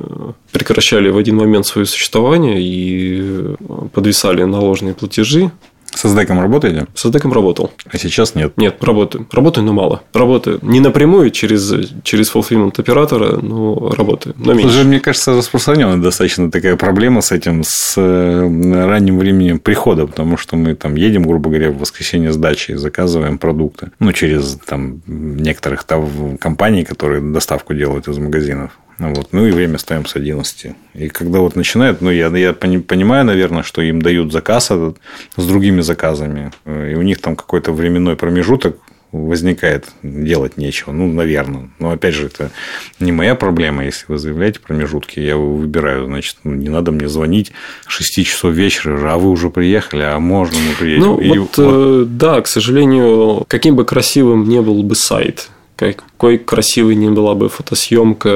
прекращали в один момент свое существование и э, подвисали наложенные платежи с SDK работаете? С SDK работал. А сейчас нет? Нет, работаю. Работаю, но мало. Работаю не напрямую через, через fulfillment оператора, но работаю, но меньше. Слушай, мне кажется, распространенная достаточно такая проблема с этим, с э, ранним временем прихода, потому что мы там едем, грубо говоря, в воскресенье с дачи и заказываем продукты. Ну, через там некоторых там, компаний, которые доставку делают из магазинов. Вот. Ну и время ставим с 11. И когда вот начинает, ну я, я понимаю, наверное, что им дают заказ этот, с другими заказами, и у них там какой-то временной промежуток возникает, делать нечего. Ну, наверное. Но опять же, это не моя проблема, если вы заявляете промежутки, я его выбираю. Значит, ну, не надо мне звонить 6 часов вечера, а вы уже приехали, а можно мы приедем. Ну, и вот, вот... Э, да, к сожалению, каким бы красивым не был бы сайт, какой красивой не была бы фотосъемка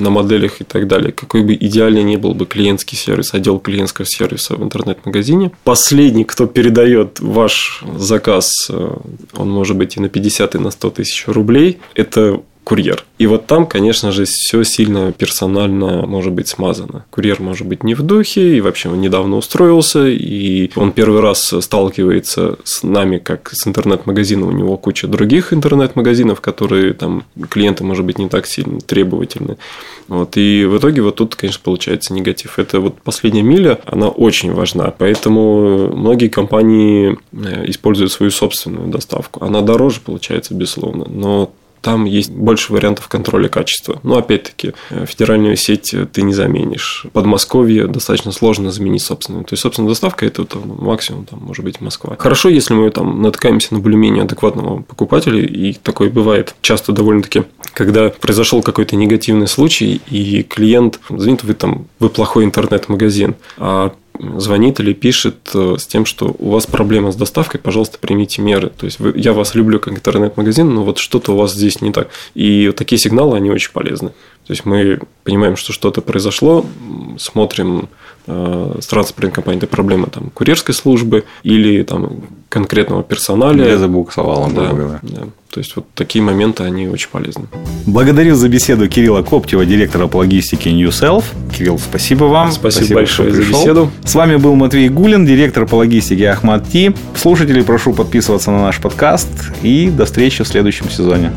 на моделях и так далее, какой бы идеальный не был бы клиентский сервис, отдел клиентского сервиса в интернет-магазине. Последний, кто передает ваш заказ, э, он может быть и на 50, и на 100 тысяч рублей, это курьер. И вот там, конечно же, все сильно персонально может быть смазано. Курьер может быть не в духе, и вообще он недавно устроился, и он первый раз сталкивается с нами, как с интернет-магазином. У него куча других интернет-магазинов, которые там клиенты, может быть, не так сильно требовательны. Вот. И в итоге вот тут, конечно, получается негатив. Это вот последняя миля, она очень важна. Поэтому многие компании э, используют свою собственную доставку. Она дороже получается, безусловно, но там есть больше вариантов контроля качества. Но опять-таки, э, федеральную сеть ты не заменишь. Подмосковье достаточно сложно заменить собственную. То есть, собственная доставка это там, максимум, там, может быть, Москва. Хорошо, если мы там натыкаемся на более-менее адекватного покупателя, и такое бывает часто довольно-таки, когда произошел какой-то негативный случай, и клиент звонит, вы там, вы плохой интернет-магазин, а звонит или пишет э, с тем, что у вас проблема с доставкой, пожалуйста, примите меры. То есть вы, я вас люблю как интернет-магазин, но вот что-то у вас здесь не так. И такие сигналы, они очень полезны. То есть мы понимаем, что что-то произошло, смотрим с транспортной компанией, это проблема там, курьерской службы или там, конкретного персонала. Где забуксовал, да, да. То есть, вот такие моменты, они очень полезны. Благодарю за беседу Кирилла Коптева, директора по логистике NewSelf. Кирилл, спасибо вам. Спасибо, спасибо большое за беседу. С вами был Матвей Гулин, директор по логистике Ахмад Ти. Слушатели, прошу подписываться на наш подкаст и до встречи в следующем сезоне.